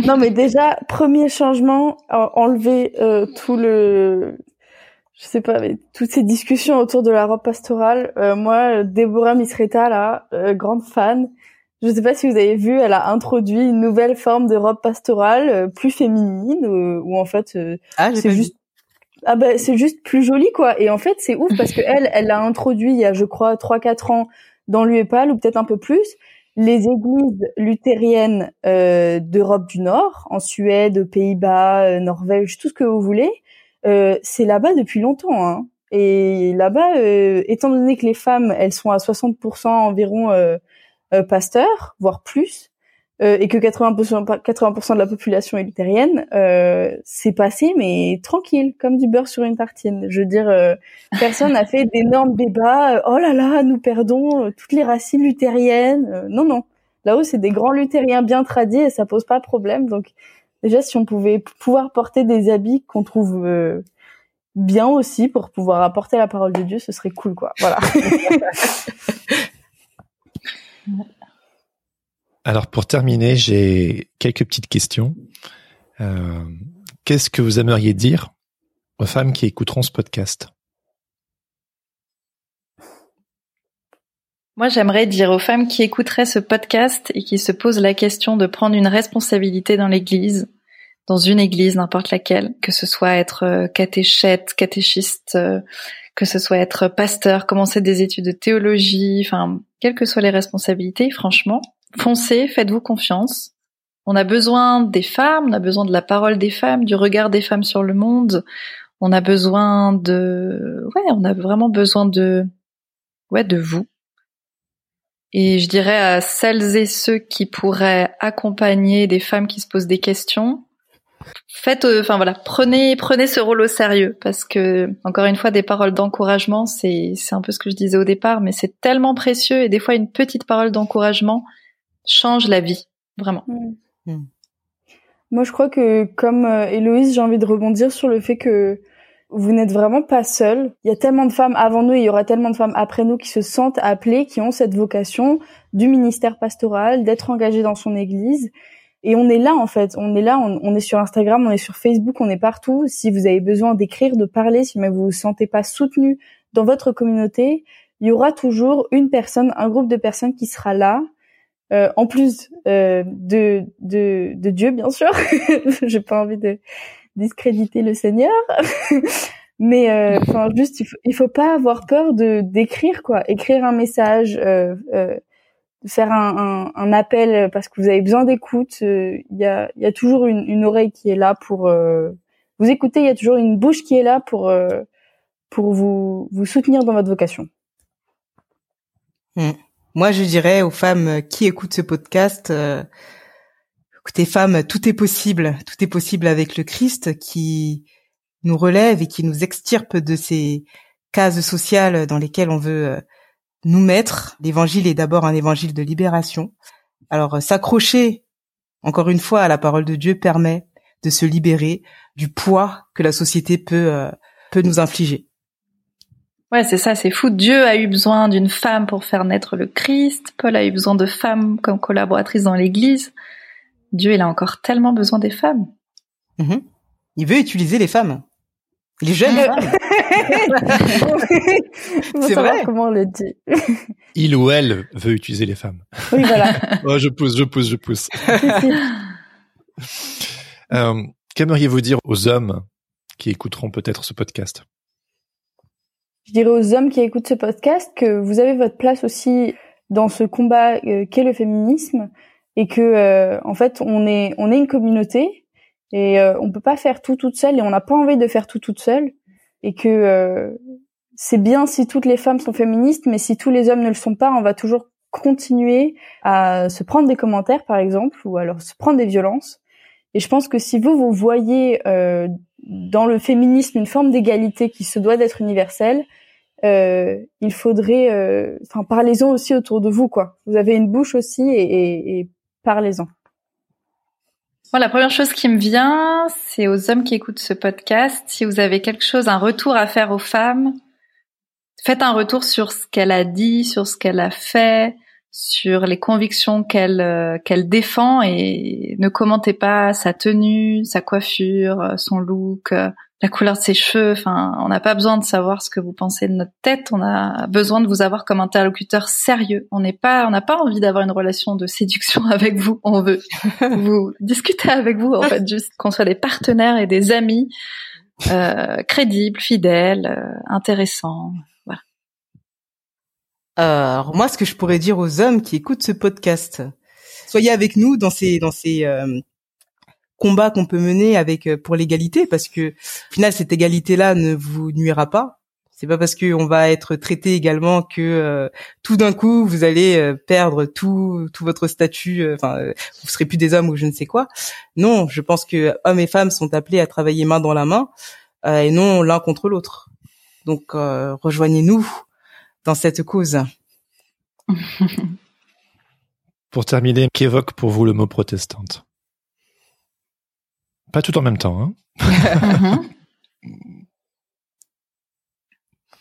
non, mais déjà, premier changement, enlever euh, tout le, je sais pas, mais toutes ces discussions autour de la robe pastorale. Euh, moi, Déborah Misreta, là, euh, grande fan. Je sais pas si vous avez vu, elle a introduit une nouvelle forme de robe pastorale, euh, plus féminine, où en fait, ah, c'est juste ah ben c'est juste plus joli quoi et en fait c'est ouf parce que <laughs> elle elle l'a introduit il y a je crois trois quatre ans dans l'UEPAL ou peut-être un peu plus, les églises luthériennes euh, d'Europe du Nord, en Suède, aux Pays-Bas, euh, Norvège, tout ce que vous voulez, euh, c'est là-bas depuis longtemps. Hein. Et là-bas, euh, étant donné que les femmes, elles sont à 60% environ euh, pasteurs, voire plus, euh, et que 80%, 80% de la population est luthérienne, euh, c'est passé mais tranquille, comme du beurre sur une tartine. Je veux dire, euh, personne n'a fait d'énormes débats. oh là là, nous perdons toutes les racines luthériennes. non non, là-haut c'est des grands luthériens bien tradis et ça pose pas de problème. Donc déjà si on pouvait pouvoir porter des habits qu'on trouve bien aussi pour pouvoir apporter la parole de Dieu, ce serait cool quoi. Voilà. <laughs> Alors pour terminer, j'ai quelques petites questions. Euh, qu'est-ce que vous aimeriez dire aux femmes qui écouteront ce podcast? Moi, j'aimerais dire aux femmes qui écouteraient ce podcast et qui se posent la question de prendre une responsabilité dans l'Église, dans une Église, n'importe laquelle, que ce soit être euh, catéchète, catéchiste, euh, que ce soit être pasteur, commencer des études de théologie, enfin, quelles que soient les responsabilités, franchement, foncez, faites-vous confiance. On a besoin des femmes, on a besoin de la parole des femmes, du regard des femmes sur le monde. On a besoin de, ouais, on a vraiment besoin de, ouais, de vous. Et je dirais à celles et ceux qui pourraient accompagner des femmes qui se posent des questions, faites, euh, enfin voilà, prenez, prenez ce rôle au sérieux parce que encore une fois, des paroles d'encouragement, c'est, c'est un peu ce que je disais au départ, mais c'est tellement précieux et des fois une petite parole d'encouragement, change la vie, vraiment. Mm. Mm. Moi, je crois que comme euh, Héloïse, j'ai envie de rebondir sur le fait que vous n'êtes vraiment pas seul. Il y a tellement de femmes avant nous et il y aura tellement de femmes après nous qui se sentent appelées, qui ont cette vocation du ministère pastoral, d'être engagées dans son église. Et on est là, en fait. On est là, on, est sur Instagram, on est sur Facebook, on est partout. Si vous avez besoin d'écrire, de parler, si vous vous sentez pas soutenu dans votre communauté, il y aura toujours une personne, un groupe de personnes qui sera là euh, en plus euh, de, de, de Dieu bien sûr. <laughs> J'ai pas envie de discréditer le Seigneur, <laughs> mais euh, enfin juste il faut, faut pas avoir peur de d'écrire quoi, écrire un message, faire un, un, appel parce que vous avez besoin d'écoute. Il y, a, y a toujours une, une, oreille qui est là pour vous écouter. Il y a toujours une bouche qui est là pour pour vous vous soutenir dans votre vocation. Hmm. Moi, je dirais aux femmes qui écoutent ce podcast, euh, écoutez, femmes, tout est possible. Tout est possible avec le Christ qui nous relève et qui nous extirpe de ces cases sociales dans lesquelles on veut euh, nous mettre. L'évangile est d'abord un évangile de libération. Alors, euh, s'accrocher, encore une fois, à la parole de Dieu permet de se libérer du poids que la société peut, euh, peut nous infliger. Ouais, c'est ça, c'est fou. Dieu a eu besoin d'une femme pour faire naître le Christ. Paul a eu besoin de femmes comme collaboratrices dans l'Église. Dieu, il a encore tellement besoin des femmes. Mhm. Il veut utiliser les femmes. Les jeunes femmes. <laughs> c'est vrai. Comment on le dit <laughs> Il ou elle veut utiliser les femmes. Oui, voilà. <laughs> oh, je pousse, je pousse, je pousse. euh, Qu'aimeriez-vous dire aux hommes qui écouteront peut-être ce podcast? Je dirais aux hommes qui écoutent ce podcast que vous avez votre place aussi dans ce combat euh, qu'est le féminisme et que euh, en fait on est on est une communauté et euh, on peut pas faire tout toute seule et on n'a pas envie de faire tout toute seule et que euh, c'est bien si toutes les femmes sont féministes mais si tous les hommes ne le sont pas on va toujours continuer à se prendre des commentaires par exemple ou alors se prendre des violences et je pense que si vous vous voyez dans le féminisme une forme d'égalité qui se doit d'être universelle, euh, il faudrait, euh, enfin, parlez-en aussi autour de vous, quoi. Vous avez une bouche aussi et, et parlez-en. La première chose qui me vient, c'est aux hommes qui écoutent ce podcast. Si vous avez quelque chose, un retour à faire aux femmes, faites un retour sur ce qu'elle a dit, sur ce qu'elle a fait, sur les convictions qu'elle euh, qu'elle défend et ne commentez pas sa tenue, sa coiffure, son look, la couleur de ses cheveux. Enfin, on n'a pas besoin de savoir ce que vous pensez de notre tête. On a besoin de vous avoir comme interlocuteur sérieux. On n'est pas, on n'a pas envie d'avoir une relation de séduction <laughs> avec vous. On veut <laughs> vous discuter avec vous, en fait, juste qu'on soit des partenaires et des amis euh, crédibles, fidèles, euh, intéressants. Voilà. Alors moi, ce que je pourrais dire aux hommes qui écoutent ce podcast, soyez avec nous dans ces dans ces euh, combat qu'on peut mener avec euh, pour l'égalité parce que au final cette égalité là ne vous nuira pas. C'est pas parce qu'on va être traité également que euh, tout d'un coup vous allez euh, perdre tout tout votre statut enfin vous serez plus des hommes ou je ne sais quoi. Non je pense que hommes et femmes sont appelés à travailler main dans la main et non l'un contre l'autre. Donc rejoignez-nous dans cette cause. <laughs> Pour terminer qu'évoque pour vous le mot protestante? Pas tout en même temps. Hein <laughs> mhm.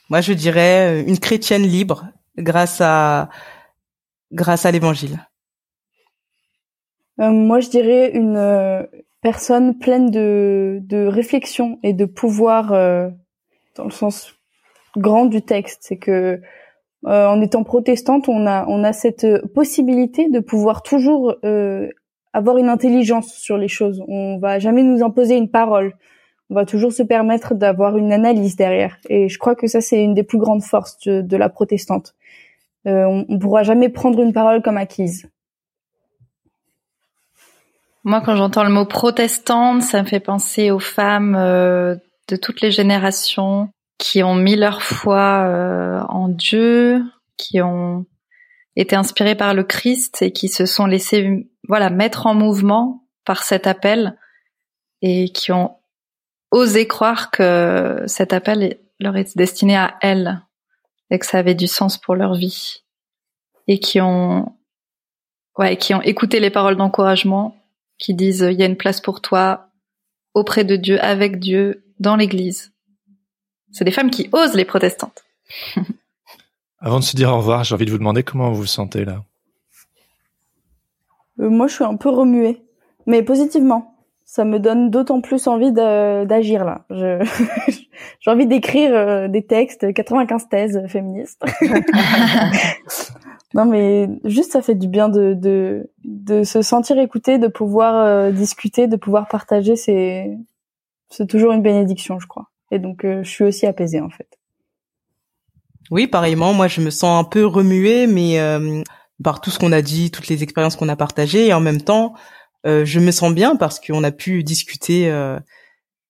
Moi, je dirais euh, une chrétienne libre grâce à grâce à l'Évangile. Euh, moi, je dirais une euh, personne pleine de, de réflexion et de pouvoir dans le sens grand du texte. C'est que en étant protestante, on a on a cette possibilité de pouvoir toujours avoir une intelligence sur les choses. On va jamais nous imposer une parole. On va toujours se permettre d'avoir une analyse derrière. Et je crois que ça, c'est une des plus grandes forces de, la protestante. Euh, on, ne pourra jamais prendre une parole comme acquise. Moi, quand j'entends le mot protestante, ça me fait penser aux femmes euh, de toutes les générations qui ont mis leur foi euh, en Dieu, qui ont été inspirées par le Christ et qui se sont laissées voilà, mettre en mouvement par cet appel et qui ont osé croire que cet appel leur est destiné à elles et que ça avait du sens pour leur vie et qui ont ouais, qui ont écouté les paroles d'encouragement qui disent il y a une place pour toi auprès de Dieu, avec Dieu, dans l'église. C'est des femmes qui osent les protestantes. <laughs> Avant de se dire au revoir, j'ai envie de vous demander comment vous vous sentez là. Euh, moi, je suis un peu remuée, mais positivement. Ça me donne d'autant plus envie d'agir là. <laughs> J'ai envie d'écrire euh, des textes, 95 thèses féministes. <laughs> non, mais juste ça fait du bien de de, de se sentir écouté, de pouvoir euh, discuter, de pouvoir partager. C'est c'est toujours une bénédiction, je crois. Et donc, je suis aussi apaisée en fait. Oui, pareillement. Moi, je me sens un peu remuée, mais par tout ce qu'on a dit, toutes les expériences qu'on a partagées, et en même temps, je me sens bien parce qu'on a pu discuter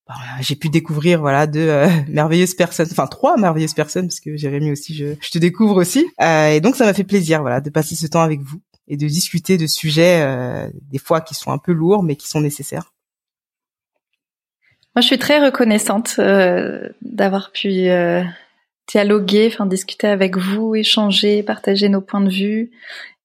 bah, j'ai pu découvrir voilà deux euh, <laughs> merveilleuses personnes, enfin trois merveilleuses personnes parce que Jérémy aussi, je, je te découvre aussi, euh, et donc ça m'a fait plaisir voilà de passer ce temps avec vous et de discuter de sujets euh, des fois qui sont un peu lourds mais qui sont nécessaires. Moi, je suis très reconnaissante euh, d'avoir pu dialoguer, enfin discuter avec vous, échanger, partager nos points de vue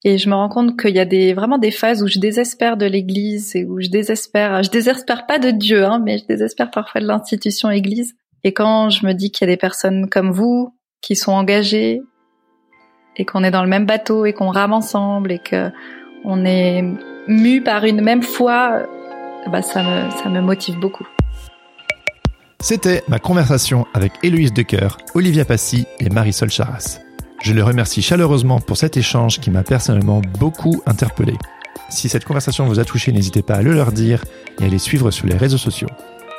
et je me rends compte qu'il y a des vraiment des phases où je désespère de l'Église et où je désespère, je désespère pas de Dieu, hein, mais je désespère parfois de l'institution Église. Et quand je me dis qu'il y a des personnes comme vous qui sont engagées et qu'on est dans le même bateau et qu'on rame ensemble et que on est mu par une même foi, bah ça me ça me motive beaucoup. C'était ma conversation avec Héloïse Decoeur, Olivia Passy et Marisol Charas. Je le remercie chaleureusement pour cet échange qui m'a personnellement beaucoup interpellé. Si cette conversation vous a touché, n'hésitez pas à le leur dire et à les suivre sur les réseaux sociaux.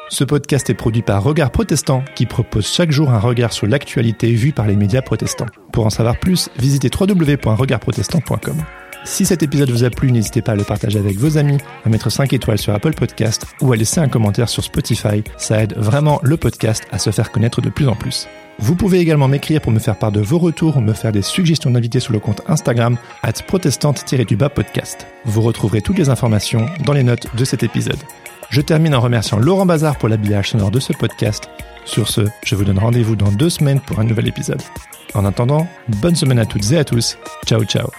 Ce podcast est produit par Regard Protestant qui propose chaque jour un regard sur l'actualité vue par les médias protestants. Pour en savoir plus, visitez www.regardprotestant.com. Si cet épisode vous a plu, n'hésitez pas à le partager avec vos amis, à mettre 5 étoiles sur Apple Podcast ou à laisser un commentaire sur Spotify. Ça aide vraiment le podcast à se faire connaître de plus en plus. Vous pouvez également m'écrire pour me faire part de vos retours ou me faire des suggestions d'invités sur le compte Instagram at protestante-du-bas podcast. Vous retrouverez toutes les informations dans les notes de cet épisode. Je termine en remerciant Laurent Bazar pour l'habillage sonore de ce podcast. Sur ce, je vous donne rendez-vous dans deux semaines pour un nouvel épisode. En attendant, bonne semaine à toutes et à tous. Ciao ciao